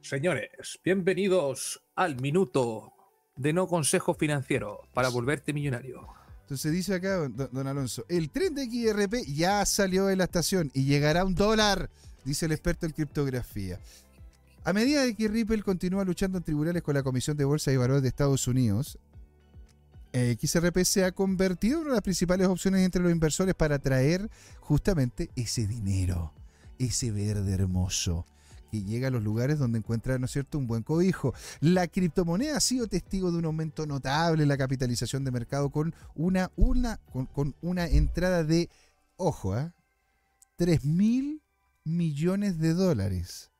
Señores, bienvenidos al minuto de no consejo financiero para volverte millonario. Entonces dice acá don, Alonso, el tren de XRP ya salió de la estación y llegará a un dólar, dice el experto en criptografía. A medida de que Ripple continúa luchando en tribunales con la Comisión de Bolsa y Valores de Estados Unidos, eh, XRP se ha convertido en una de las principales opciones entre los inversores para atraer justamente ese dinero, ese verde hermoso que llega a los lugares donde encuentra, ¿no es cierto?, un buen cobijo. La criptomoneda ha sido testigo de un aumento notable en la capitalización de mercado con una, una, con, con una entrada de, ojo, ¿ah? 3 mil millones de dólares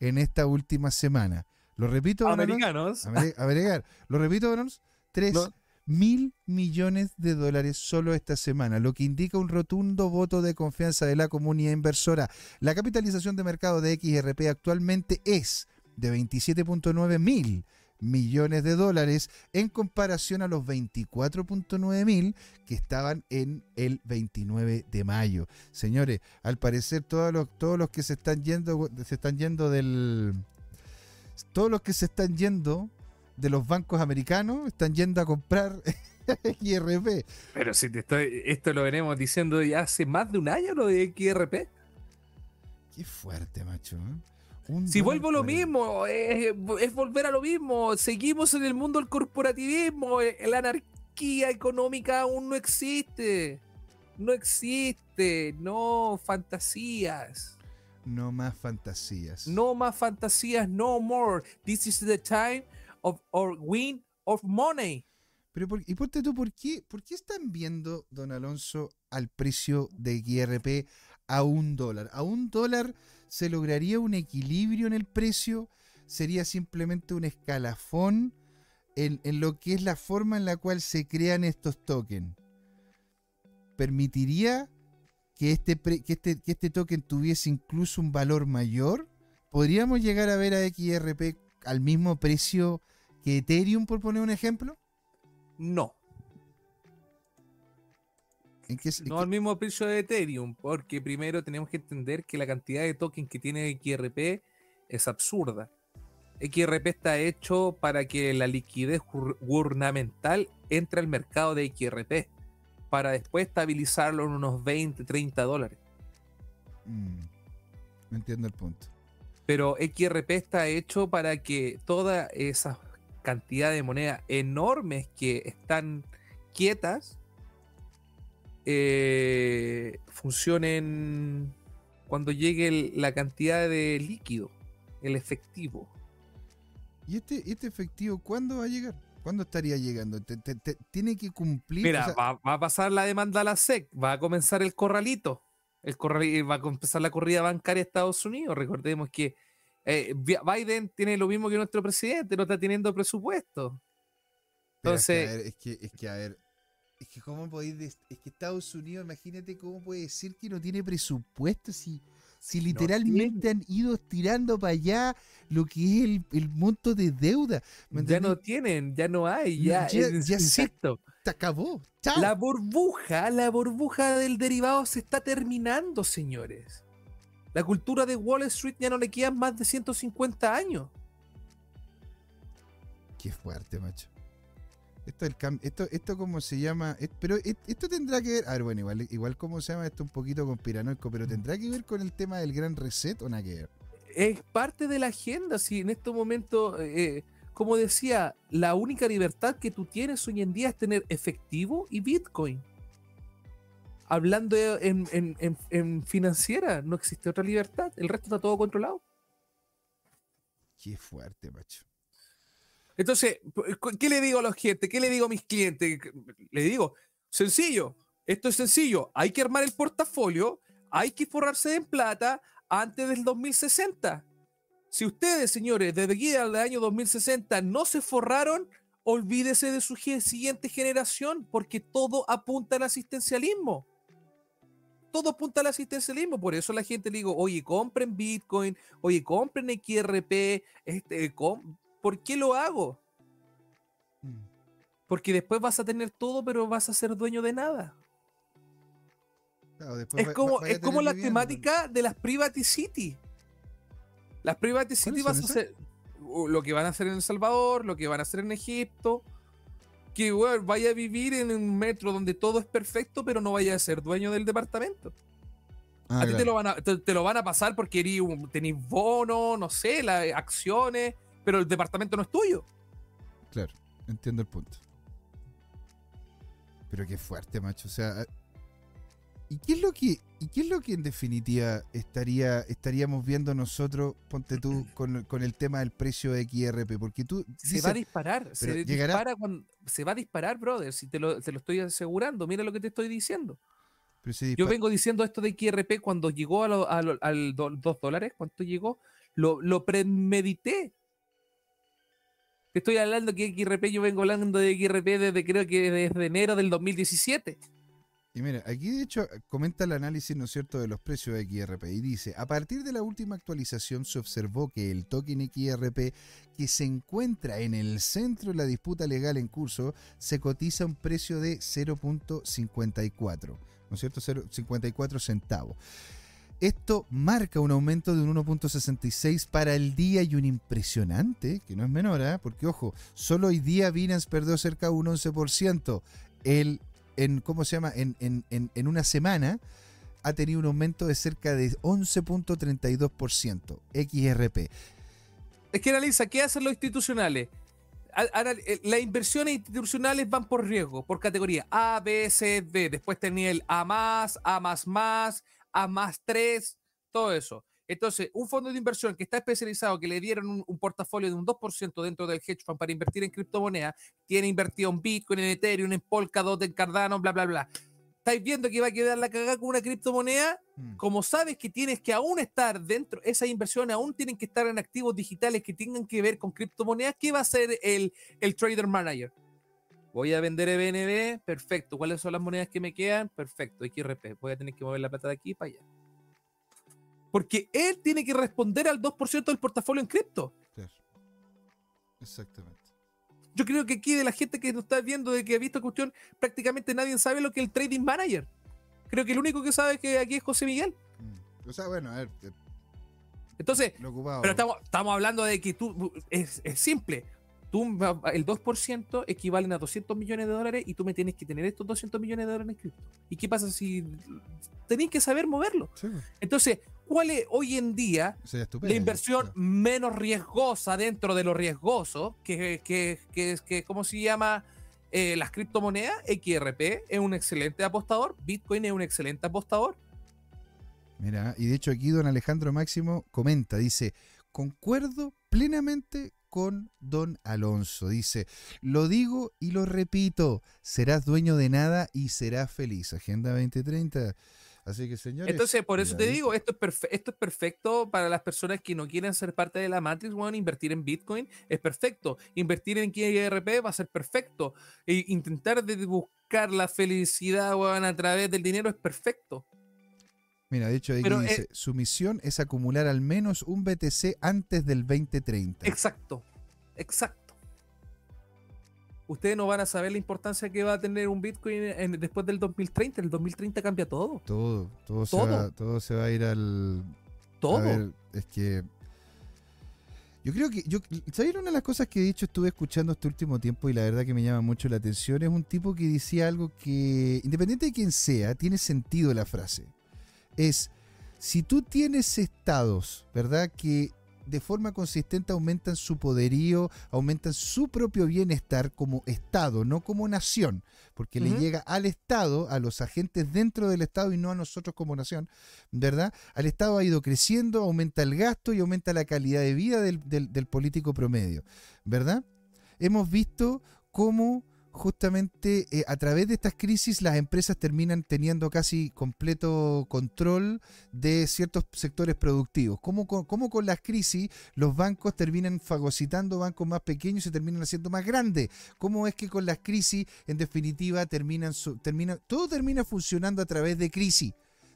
en esta última semana. Lo repito. Americanos. Agregar. Lo repito, don Alonso. 3 No. Mil millones de dólares solo esta semana, lo que indica un rotundo voto de confianza de la comunidad inversora. La capitalización de mercado de XRP actualmente es de 27.9 mil millones de dólares en comparación a los 24.9 mil que estaban en el 29 de mayo. Señores, al parecer todos los, todos los que se están yendo se están yendo del todos los que se están yendo de los bancos americanos están yendo a comprar <laughs> XRP. Pero si te estoy, esto lo venimos diciendo ya hace más de un año lo de XRP. Qué fuerte, macho. ¿eh? Un Si vuelvo a lo mismo, es, es volver a lo mismo. Seguimos en el mundo del corporativismo. eh, La anarquía económica aún no existe. No existe. No fantasías. No más fantasías. No más fantasías. No more. This is the time of our win of money. Pero por- y ponte tú, ¿por qué, ¿por qué están viendo, don Alonso, al precio de XRP a un dólar? ¿A un dólar se lograría un equilibrio en el precio? ¿Sería simplemente un escalafón en, en lo que es la forma en la cual se crean estos tokens? ¿Permitiría que este, que este, que este token tuviese incluso un valor mayor? ¿Podríamos llegar a ver a XRP al mismo precio que Ethereum, por poner un ejemplo? No. ¿En qué, en No qué- al mismo precio de Ethereum, porque primero tenemos que entender que la cantidad de tokens que tiene XRP es absurda. XRP está hecho para que la liquidez gubernamental entre al mercado de XRP, para después estabilizarlo en unos 20, 30 dólares. Mm, entiendo el punto. Pero XRP está hecho para que todas esas cantidad de monedas enormes que están quietas eh, funcionen cuando llegue el- la cantidad de líquido, el efectivo. ¿Y este, este efectivo cuándo va a llegar? ¿Cuándo estaría llegando? Te- te- te- tiene que cumplir. Mira, o sea, va, va a pasar la demanda a la SEC, va a comenzar el corralito, el corrali- va a empezar la corrida bancaria de Estados Unidos. Recordemos que eh, Bi- Biden tiene lo mismo que nuestro presidente, no está teniendo presupuesto. pero es que, a entonces- ver, es que, es que, a ver, es que cómo podéis, es que Estados Unidos, imagínate cómo puede decir que no tiene presupuesto si, si literalmente han ido estirando para allá lo que es el, el monto de deuda. ¿me Ya no tienen, ya no hay, Ya- ya, ya es- se- acabó. Chao. la burbuja, la burbuja del derivado se está terminando, señores. La cultura de Wall Street ya no le quedan más de 150 años. Qué fuerte, macho. Esto el esto, esto cómo se llama, Es- pero es- esto tendrá que ver, a ver, bueno, igual, igual cómo se llama esto un poquito conspiranoico, pero tendrá que ver con el tema del gran reset o nada que ver. es parte de la agenda. Si en estos momentos, eh, como decía, la única libertad que tú tienes hoy en día es tener efectivo y Bitcoin. Hablando en, en- en- en financiera, no existe otra libertad. El resto está todo controlado. Qué fuerte, macho. Entonces, ¿qué le digo a los gente? ¿Qué le digo a mis clientes? Le digo, sencillo, esto es sencillo. Hay que armar el portafolio, hay que forrarse en plata antes del 2060. Si ustedes, señores, desde aquí al año 2060 no se forraron, olvídese de su siguiente generación, porque todo apunta al asistencialismo. Todo apunta al asistencialismo, por eso la gente le digo, oye, compren Bitcoin, oye, compren XRP, este, com- ¿por qué lo hago? Mm. Porque después vas a tener todo, pero vas a ser dueño de nada. Claro, Es como, es como la temática de las Private City. Las Private City vas a hacer lo que van a hacer en El Salvador, lo que van a hacer en Egipto. Que vaya a vivir en un metro donde todo es perfecto, pero no vaya a ser dueño del departamento. Ah, a ti te lo, van a, te, te lo van a pasar porque tenés bono, no sé, las acciones, pero el departamento no es tuyo. Claro, entiendo el punto. Pero qué fuerte, macho. O sea, ¿y qué es lo que, y qué es lo que en definitiva estaría, estaríamos viendo nosotros, ponte tú, <clears throat> con, con el tema del precio de XRP? Porque tú Se dices- va a disparar, se llegará- dispara cuando se va a disparar, brother. Si te lo, te lo estoy asegurando, mira lo que te estoy diciendo. pero se Yo vengo diciendo esto de XRP cuando llegó a lo- a lo- al 2 dólares, ¿cuánto llegó? Lo, lo premedité. Te estoy hablando que XRP, yo vengo hablando de XRP desde creo que desde enero del 2017. Y mira, aquí de hecho comenta el análisis, ¿no es cierto?, de los precios de XRP y dice, a partir de la última actualización se observó que el token XRP que se encuentra en el centro de la disputa legal en curso se cotiza a un precio de 0.54, ¿no es cierto?, 0.54 centavos. Esto marca un aumento de un 1.66 para el día y un impresionante, que no es menor, ¿ah? porque ojo, solo hoy día Binance perdió cerca de un 11%. El en, ¿cómo se llama? En, en, en, una semana ha tenido un aumento de cerca de 11.32% XRP. Es que analiza, ¿qué hacen los institucionales? Eh, Las inversiones institucionales van por riesgo, por categoría A, B, C, D. Después tenía el A más, A más más, A más 3, todo eso. Entonces, un fondo de inversión que está especializado, que le dieron un, un portafolio de un 2% dentro del hedge fund para invertir en criptomonedas, tiene invertido en Bitcoin, en Ethereum, en Polkadot, en Cardano, bla, bla, bla. ¿Estáis viendo que va a quedar la cagada con una criptomoneda? como sabes que tienes que aún estar dentro, esas inversiones aún tienen que estar en activos digitales que tengan que ver con criptomonedas, ¿qué va a hacer el, el trader manager? Voy a vender EBNB, perfecto. ¿Cuáles son las monedas que me quedan? Perfecto, XRP. Voy a tener que mover la plata de aquí para allá. Porque él tiene que responder al 2% del portafolio en cripto. Claro. Exactamente. Yo creo que aquí de la gente que nos está viendo, de que ha visto cuestión, prácticamente nadie sabe lo que es el trading manager. Creo que el único que sabe que aquí es José Miguel. Mm. O sea, bueno, a ver, eh, Entonces. Pero estamos, estamos hablando de que tú, es, es simple. Tú, el 2% equivalen a 200 millones de dólares y tú me tienes que tener estos 200 millones de dólares en cripto. ¿Y qué pasa si tenéis que saber moverlo? Sí, pues. Entonces, cuál es hoy en día la inversión menos riesgosa dentro de lo riesgoso, que, que, que, que ¿cómo se llama? Eh, las criptomonedas, XRP es un excelente apostador, Bitcoin es un excelente apostador. Mira, y de hecho aquí don Alejandro Máximo comenta, dice, concuerdo plenamente con don Alonso. Dice, lo digo y lo repito, serás dueño de nada y serás feliz. Agenda 2030. Así que señores... Entonces, por eso te digo, esto es, perfe- esto es perfecto para las personas que no quieren ser parte de la Matrix, bueno, invertir en Bitcoin es perfecto. Invertir en XRP va a ser perfecto. E intentar de buscar la felicidad, weón, a través del dinero es perfecto. Mira, de hecho aquí Pero, eh, dice, su misión es acumular al menos un BTC antes del 2030. Exacto, exacto. Ustedes no van a saber la importancia que va a tener un Bitcoin en- después del 2030. El 2030 cambia todo. Todo, todo, Se Todo. va, todo se va a ir al... Todo. A ver, es que. Yo creo que. Yo, ¿Sabes? Una de las cosas que he dicho, estuve escuchando este último tiempo y la verdad que me llama mucho la atención. Es un tipo que decía algo que, independiente de quién sea, tiene sentido la frase. Es: si tú tienes estados, ¿verdad? Que de forma consistente aumentan su poderío, aumentan su propio bienestar como Estado, no como nación, porque le llega al Estado, a los agentes dentro del Estado y no a nosotros como nación, ¿verdad? Al Estado ha ido creciendo, aumenta el gasto y aumenta la calidad de vida del, del- del político promedio, ¿verdad? Hemos visto cómo justamente eh, a través de estas crisis las empresas terminan teniendo casi completo control de ciertos sectores productivos. Cómo con, cómo con las crisis los bancos terminan fagocitando bancos más pequeños y se terminan haciendo más grandes. Cómo es que con las crisis, en definitiva, terminan, su- termina, todo termina funcionando a través de crisis.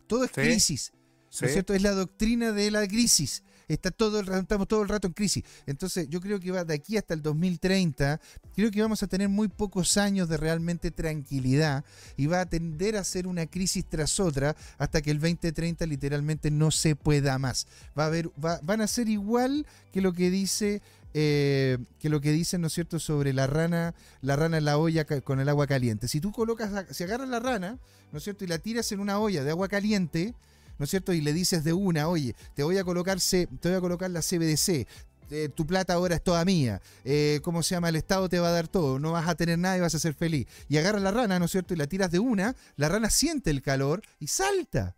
Todo es Sí. crisis. ¿no es cierto? Es la doctrina de la crisis. Está todo el, estamos todo el rato en crisis. Entonces, yo creo que va de aquí hasta el 2030, creo que vamos a tener muy pocos años de realmente tranquilidad y va a tender a ser una crisis tras otra hasta que el 2030 literalmente no se pueda más. Va a haber, va- van a ser igual que lo que dice eh, que lo que dicen, ¿no es cierto?, sobre la rana, la rana en la olla con el agua caliente. Si tú colocas, si agarras la rana, ¿no es cierto?, y la tiras en una olla de agua caliente, ¿no es cierto? Y le dices de una, oye, te voy a colocar, C- te voy a colocar la CBDC. eh, tu plata ahora es toda mía. eh, ¿Cómo se llama? El Estado te va a dar todo. No vas a tener nada y vas a ser feliz. Y agarras la rana, ¿no es cierto? Y la tiras de una. La rana siente el calor y salta.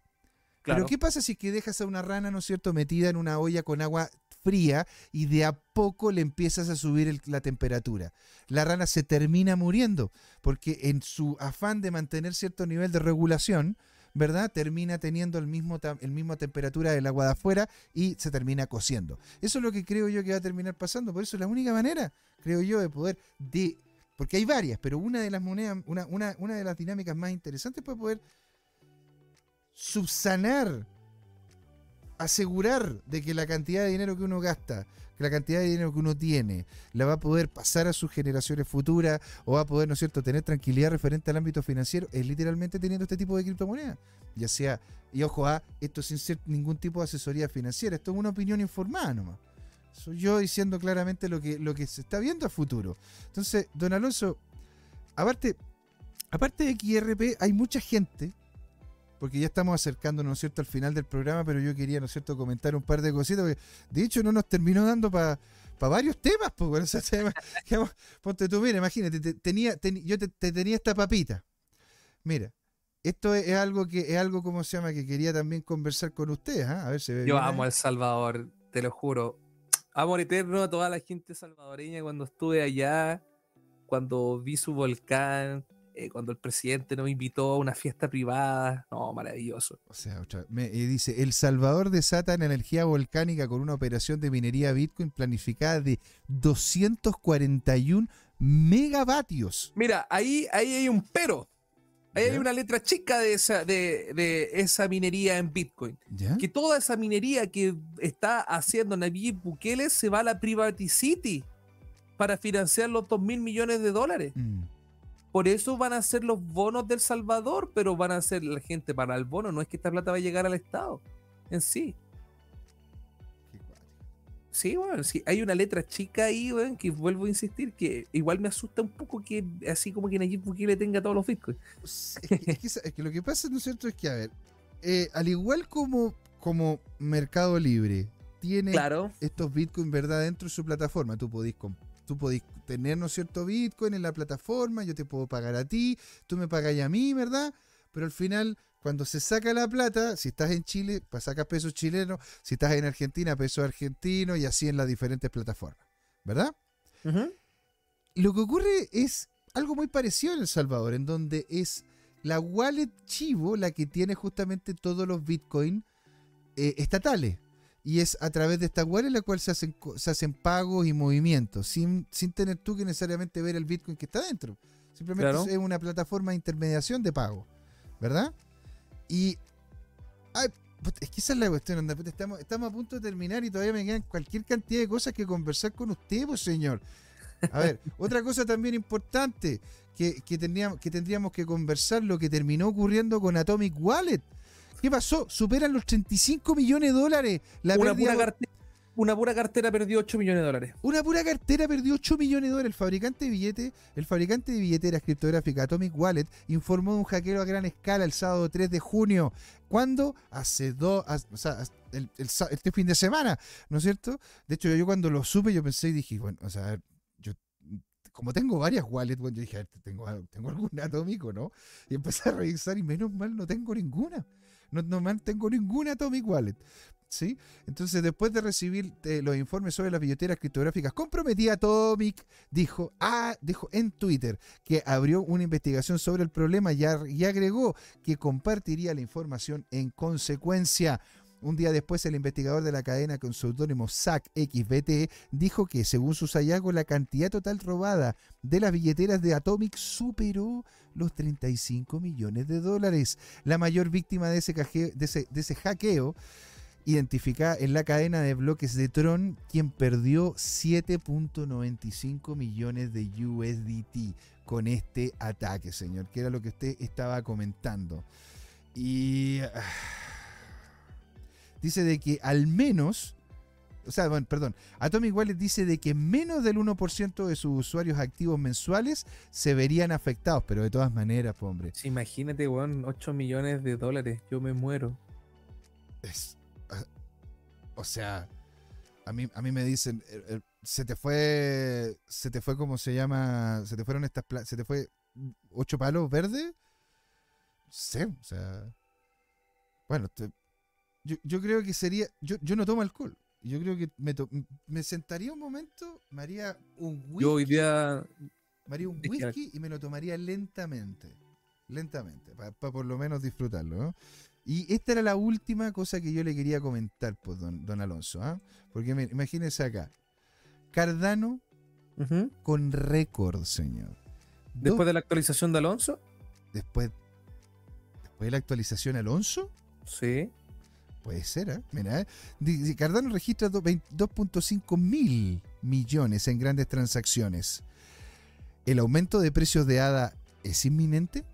Claro. Pero ¿qué pasa si que dejas a una rana, ¿no es cierto?, metida en una olla con agua fría y de a poco le empiezas a subir el- la temperatura. La rana se termina muriendo porque en su afán de mantener cierto nivel de regulación, ¿verdad? Termina teniendo el mismo, el mismo temperatura del agua de afuera y se termina cociendo. Eso es lo que creo yo que va a terminar pasando. Por eso es la única manera, creo yo, de poder... De, porque hay varias, pero una de las monedas, una, una, una de las dinámicas más interesantes para poder subsanar, asegurar de que la cantidad de dinero que uno gasta, que la cantidad de dinero que uno tiene, la va a poder pasar a sus generaciones futuras o va a poder, ¿no es cierto?, tener tranquilidad referente al ámbito financiero, es literalmente teniendo este tipo de criptomonedas. Ya sea, y ojo, a esto sin ser ningún tipo de asesoría financiera, esto es una opinión informada nomás. Soy yo diciendo claramente lo que, lo que se está viendo a futuro. Entonces, don Alonso, aparte, aparte de XRP, hay mucha gente porque ya estamos acercándonos, ¿no es cierto?, al final del programa, pero yo quería, ¿no es cierto?, comentar un par de cositas, porque de hecho no nos terminó dando para varios temas, pues, bueno, <laughs> o sea, tema- digamos, ponte tú, mira, imagínate, te- tenía, ten- yo te, te tenía esta papita. Mira, esto es, es algo que, es algo, ¿cómo se llama?, que quería también conversar con ustedes, ¿ah? A ver, se ve Yo bien amo a El Salvador, te lo juro. Amor eterno a toda la gente salvadoreña cuando estuve allá, cuando vi su volcán, eh, cuando el presidente nos invitó a una fiesta privada. No, maravilloso. O sea, otra- me- eh, dice, El Salvador desata en energía volcánica con una operación de minería Bitcoin planificada de 241 megavatios. Mira, ahí, ahí hay un pero. Ahí hay una letra chica de esa, de, de esa minería en Bitcoin. ¿Ya? Que toda esa minería que está haciendo Nayib Bukele se va a la Privaticity para financiar los 2 mil millones de dólares. Mm. Por eso van a ser los bonos del Salvador, pero van a ser la gente para el bono. No es que esta plata va a llegar al Estado en sí. Sí, bueno, sí, hay una letra chica ahí, weón, que vuelvo a insistir, que igual me asusta un poco que así como que Nayib Bukele tenga todos los bitcoins. Es que, es que sa- es que lo que pasa, ¿no es cierto? Es que, a ver, eh, al igual como, como Mercado Libre tiene Claro. estos Bitcoin, ¿verdad? Dentro de su plataforma. Tú podís, tú podís tener, ¿no es cierto?, Bitcoin en la plataforma, yo te puedo pagar a ti, tú me pagas a mí, ¿verdad? Pero al final, cuando se saca la plata, si estás en Chile, pues sacas pesos chilenos, si estás en Argentina, pesos argentinos y así en las diferentes plataformas, ¿verdad? Lo que ocurre es algo muy parecido en El Salvador, en donde es la wallet Chivo la que tiene justamente todos los Bitcoin eh, estatales. Y es a través de esta wallet la cual se hacen, se hacen pagos y movimientos, sin, sin tener tú que necesariamente ver el Bitcoin que está dentro. Simplemente Claro. es una plataforma de intermediación de pago, ¿verdad? Y ay, es que esa es la cuestión, estamos, estamos a punto de terminar y todavía me quedan cualquier cantidad de cosas que conversar con usted, pues señor. A ver, <laughs> otra cosa también importante que, que, tendríamos, que tendríamos que conversar, lo que terminó ocurriendo con Atomic Wallet. ¿Qué pasó? Superan los 35 millones de dólares. La Una pérdida- pura, carte- una pura cartera perdió 8 millones de dólares. una pura cartera perdió 8 millones de dólares. El fabricante de billetes, el fabricante de billeteras criptográficas Atomic Wallet informó de un hackeo a gran escala el sábado 3 de junio. ¿Cuándo? Hace dos, o sea, el, este fin de semana, ¿no es cierto? De hecho, yo cuando lo supe, yo pensé y dije, bueno, o sea, yo como tengo varias wallets, bueno, yo dije, a ver, tengo, tengo algún atómico, ¿no? Y empecé a revisar y menos mal no tengo ninguna. No, no man- tengo ninguna Atomic Wallet. ¿Sí? Entonces, después de recibir eh, los informes sobre las billeteras criptográficas comprometidas, Atomic dijo, ah, dijo en Twitter que abrió una investigación sobre el problema y agregó que compartiría la información en consecuencia. Un día después, el investigador de la cadena con seudónimo SAC XBT dijo que, según sus hallazgos, la cantidad total robada de las billeteras de Atomic superó los 35 millones de dólares. La mayor víctima de ese, caje- de ese- de ese hackeo identificada en la cadena de bloques de Tron, quien perdió 7.95 millones de USDT con este ataque, señor, que era lo que usted estaba comentando. Y ah, dice de que al menos, o sea, bueno, perdón, Atomic Wallet dice de que menos del 1% de sus usuarios activos mensuales se verían afectados, pero de todas maneras, pues, hombre, Sí, imagínate, weón, 8 millones de dólares. Yo me muero. es, ah, o sea, a mí, a mí me dicen, eh, eh, se te fue, se te fue, ¿cómo se llama? Se te fueron estas, se te fue ocho palos verdes. Sí, o sea, bueno, te- yo, yo creo que sería, yo, yo no tomo alcohol. Yo creo que me, to- me sentaría un momento, me haría un whisky, Yo hoy día. me haría un whisky y me lo tomaría lentamente. Lentamente, para por lo menos disfrutarlo, ¿no? Y esta era la última cosa que yo le quería comentar, pues, don, don Alonso, ¿ah? Porque mire, imagínense acá. Cardano con récord, señor. Dos- Después de la actualización de Alonso. después, después de la actualización Alonso, Sí. Puede ser, ¿eh? Mira, ¿eh? Cardano registra do- 20 2.5 mil millones en grandes transacciones. ¿El aumento de precios de ADA es inminente?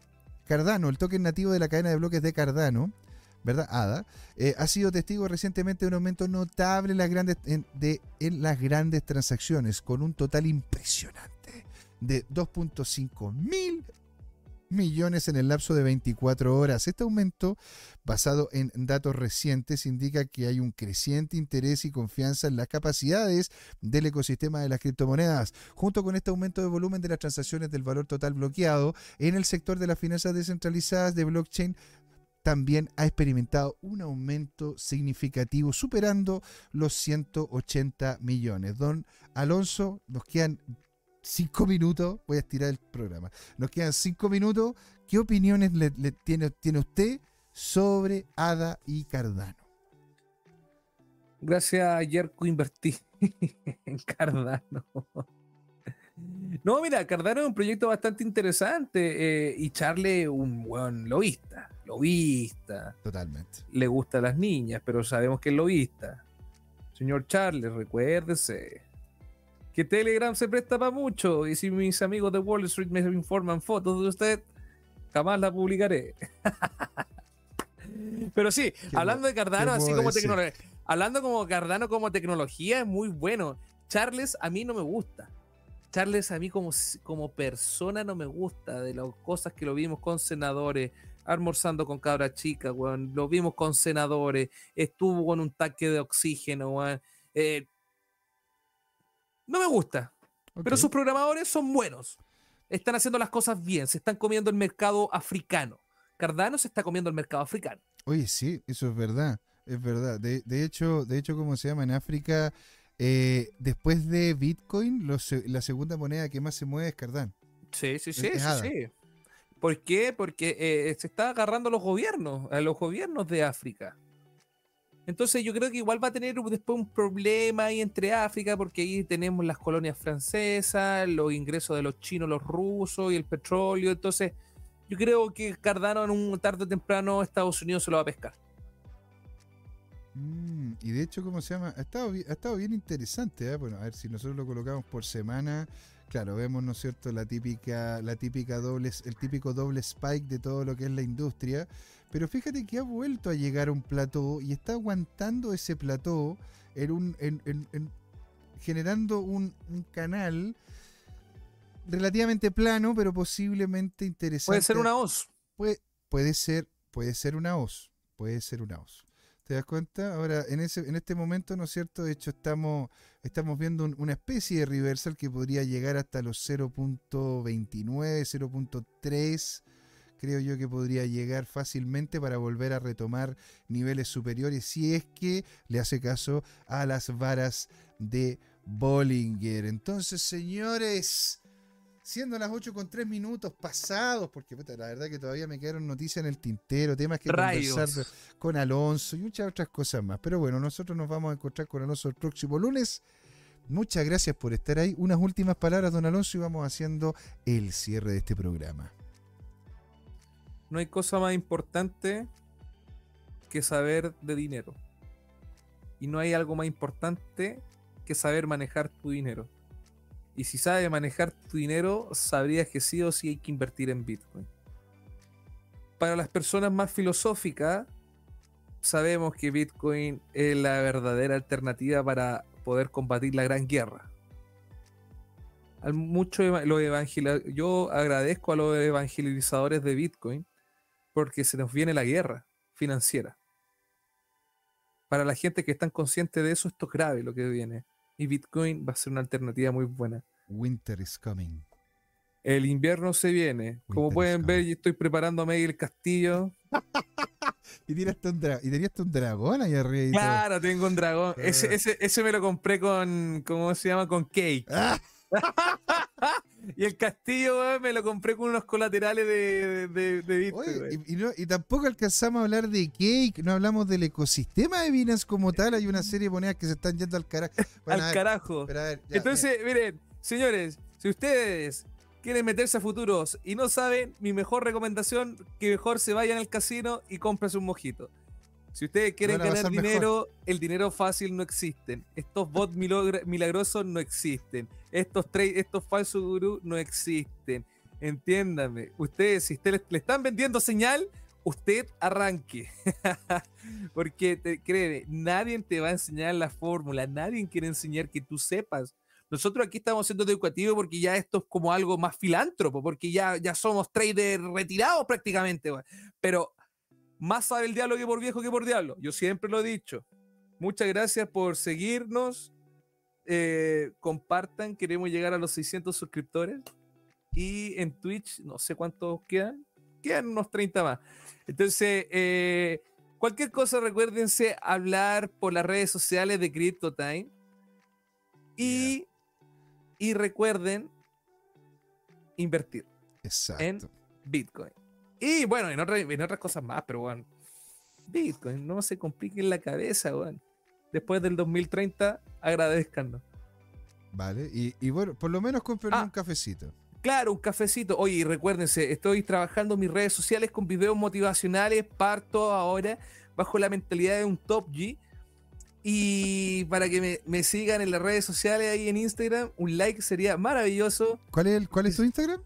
Cardano, el token nativo de la cadena de bloques de Cardano, ¿verdad? ADA, eh, ha sido testigo recientemente de un aumento notable en las grandes, en, de, en las grandes transacciones, con un total impresionante de 2.5 mil millones en el lapso de 24 horas. Este aumento, basado en datos recientes, indica que hay un creciente interés y confianza en las capacidades del ecosistema de las criptomonedas. Junto con este aumento de volumen de las transacciones del valor total bloqueado en el sector de las finanzas descentralizadas de blockchain, también ha experimentado un aumento significativo, superando los 180 millones. Don Alonso, nos quedan cinco minutos, voy a estirar el programa. Nos quedan cinco minutos. ¿Qué opiniones le, le tiene, tiene usted sobre ADA y Cardano? Gracias a Yerko invertí <laughs> en Cardano. No, mira, Cardano es un proyecto bastante interesante eh, y Charlie un buen lobista, lobista. Totalmente. Le gusta a las niñas, pero sabemos que es lobista. Señor Charlie, recuérdese que Telegram se presta para mucho y si mis amigos de Wall Street me informan fotos de usted, jamás la publicaré. <laughs> pero sí, ¿Qué hablando de Cardano, así como tecnología, hablando como Cardano como tecnología, es muy bueno. Charles a mí no me gusta. Charles a mí como, como persona no me gusta, de las cosas que lo vimos con senadores, almorzando con cabras chicas, weón. Lo vimos con senadores, estuvo con un tanque de oxígeno, weón. Eh, no me gusta, pero sus programadores son buenos. Están haciendo las cosas bien, se están comiendo el mercado africano. Cardano se está comiendo el mercado africano. Oye, sí, eso es verdad, es verdad. De, de hecho, de hecho, como se llama en África, eh, después de Bitcoin, la segunda moneda que más se mueve es Cardán. Sí, sí, sí, sí, sí. ¿Por qué? Porque eh, se está agarrando a los gobiernos, a los gobiernos de África. Entonces yo creo que igual va a tener después un problema ahí entre África, porque ahí tenemos las colonias francesas, los ingresos de los chinos, los rusos y el petróleo. Entonces yo creo que Cardano en un tarde o temprano Estados Unidos se lo va a pescar. Mm, y de hecho, ¿cómo se llama? Ha estado, ha estado bien interesante, ¿eh? Bueno, a ver si nosotros lo colocamos por semana. Claro, vemos, ¿no es cierto?, la típica, la típica doble, el típico doble spike de todo lo que es la industria. Pero fíjate que ha vuelto a llegar a un plató y está aguantando ese plató en un, en- en- en- generando un, un canal relativamente plano, pero posiblemente interesante. Puede ser una hoz. Puede, puede ser, puede ser una hoz, puede ser una hoz. ¿Te das cuenta? Ahora, en ese, en este momento, ¿no es cierto? De hecho, estamos, estamos viendo un- una especie de reversal que podría llegar hasta los 0.29, 0.3. Creo yo que podría llegar fácilmente para volver a retomar niveles superiores si es que le hace caso a las varas de Bollinger. Entonces, señores, siendo las 8 con 3 minutos pasados, porque puta, la verdad que todavía me quedaron noticias en el tintero, temas que Rayos. conversar con Alonso y muchas otras cosas más. Pero bueno, nosotros nos vamos a encontrar con Alonso el próximo lunes. Muchas gracias por estar ahí. Unas últimas palabras, don Alonso, y vamos haciendo el cierre de este programa. No hay cosa más importante que saber de dinero. Y no hay algo más importante que saber manejar tu dinero. Y si sabes manejar tu dinero, sabrías que sí o sí hay que invertir en Bitcoin. Para las personas más filosóficas, sabemos que Bitcoin es la verdadera alternativa para poder combatir la gran guerra. Mucho eva- los evangela- yo agradezco a los evangelizadores de Bitcoin porque se nos viene la guerra financiera. Para la gente que están consciente de eso, esto es grave lo que viene. Y Bitcoin va a ser una alternativa muy buena. Winter is coming. El invierno se viene. Como Winter pueden ver, yo estoy preparándome ahí el castillo. <laughs> Y tiraste un, y tenías un dragón ahí arriba. y todo. Claro, tengo un dragón. Ah. Ese, ese, ese me lo compré con, ¿cómo se llama? Con cake. <laughs> Y el castillo weón, me lo compré con unos colaterales de, de, de Bitcoin. Oye, weón. y, y no- y tampoco alcanzamos a hablar de Cake, no hablamos del ecosistema de Binance como tal. Hay una serie de monedas que se están yendo al carajo. <laughs> Bueno, Al ver, carajo. ver, ya, Entonces, miren, señores, si ustedes quieren meterse a futuros y no saben, mi mejor recomendación, que mejor se vayan al casino y compren un mojito. Si ustedes quieren ganar mejor. dinero, el dinero fácil no existen. Estos bots milagrosos no existen. Estos trade, estos falsos gurús no existen. Entiéndame. Ustedes, si ustedes le están vendiendo señal, usted arranque. <laughs> Porque te, créeme, nadie te va a enseñar la fórmula, nadie quiere enseñar que tú sepas. Nosotros aquí estamos siendo educativos porque ya esto es como algo más filántropo, porque ya, ya somos traders retirados prácticamente. Pero más sabe el diablo que por viejo que por diablo. Yo siempre lo he dicho. Muchas gracias por seguirnos. Eh, compartan, queremos llegar a los 600 suscriptores. Y en Twitch, no sé cuántos quedan. Quedan unos 30 más. Entonces, eh, cualquier cosa, recuérdense hablar por las redes sociales de CryptoTime. Y, y recuerden invertir Exacto. en Bitcoin. Y bueno, en, otra- en otras cosas más, pero bueno. Bitcoin, no se compliquen la cabeza, weón. Después del 2030, agradezcanos. Vale, y, y bueno, por lo menos compren Ah. un cafecito. Claro, un cafecito. Oye, y recuérdense, estoy trabajando mis redes sociales con videos motivacionales. Parto ahora bajo la mentalidad de un top G. Y para que me, me sigan en las redes sociales ahí en Instagram, un like sería maravilloso. ¿Cuál es, el, cuál es tu Instagram?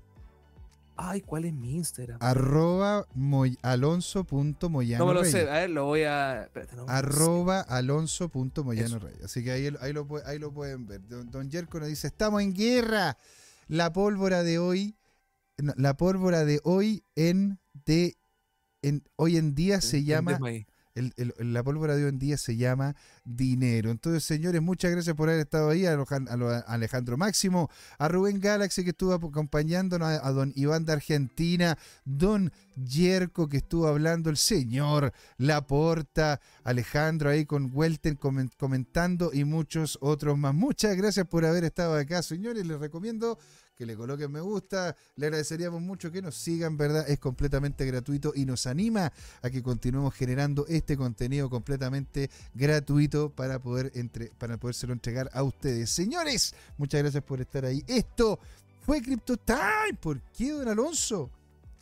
Ay, ¿cuál es mi Instagram? Arroba moy- alonso.moyano no me lo sé. A ver, lo voy a. espérate, no. Arroba alonso.moyano. Reyes. Así que ahí, ahí, lo, ahí lo pueden ver. Don, don Yerko nos dice, estamos en guerra. La pólvora de hoy, no, la pólvora de hoy en de en, hoy en día se llama. El- la pólvora de hoy en día se llama dinero. Entonces, señores, muchas gracias por haber estado ahí. A, a Alejandro Máximo, a Rubén Galaxy que estuvo acompañándonos, a, don Iván de Argentina, don Yerko que estuvo hablando, el señor Laporta, Alejandro ahí con Welten comen- comentando y muchos otros más. Muchas gracias por haber estado acá, señores. Les recomiendo que le coloquen me gusta. Le agradeceríamos mucho que nos sigan, ¿verdad? Es completamente gratuito y nos anima a que continuemos generando este contenido completamente gratuito para poder entre, para podérselo entregar a ustedes. Señores, muchas gracias por estar ahí. Esto fue Crypto Time. ¿Por qué, don Alonso?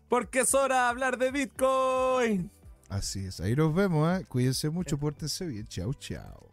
Porque es hora de hablar de Bitcoin. Así es, ahí nos vemos, ¿eh? Cuídense mucho, pórtense bien. Chao, chao.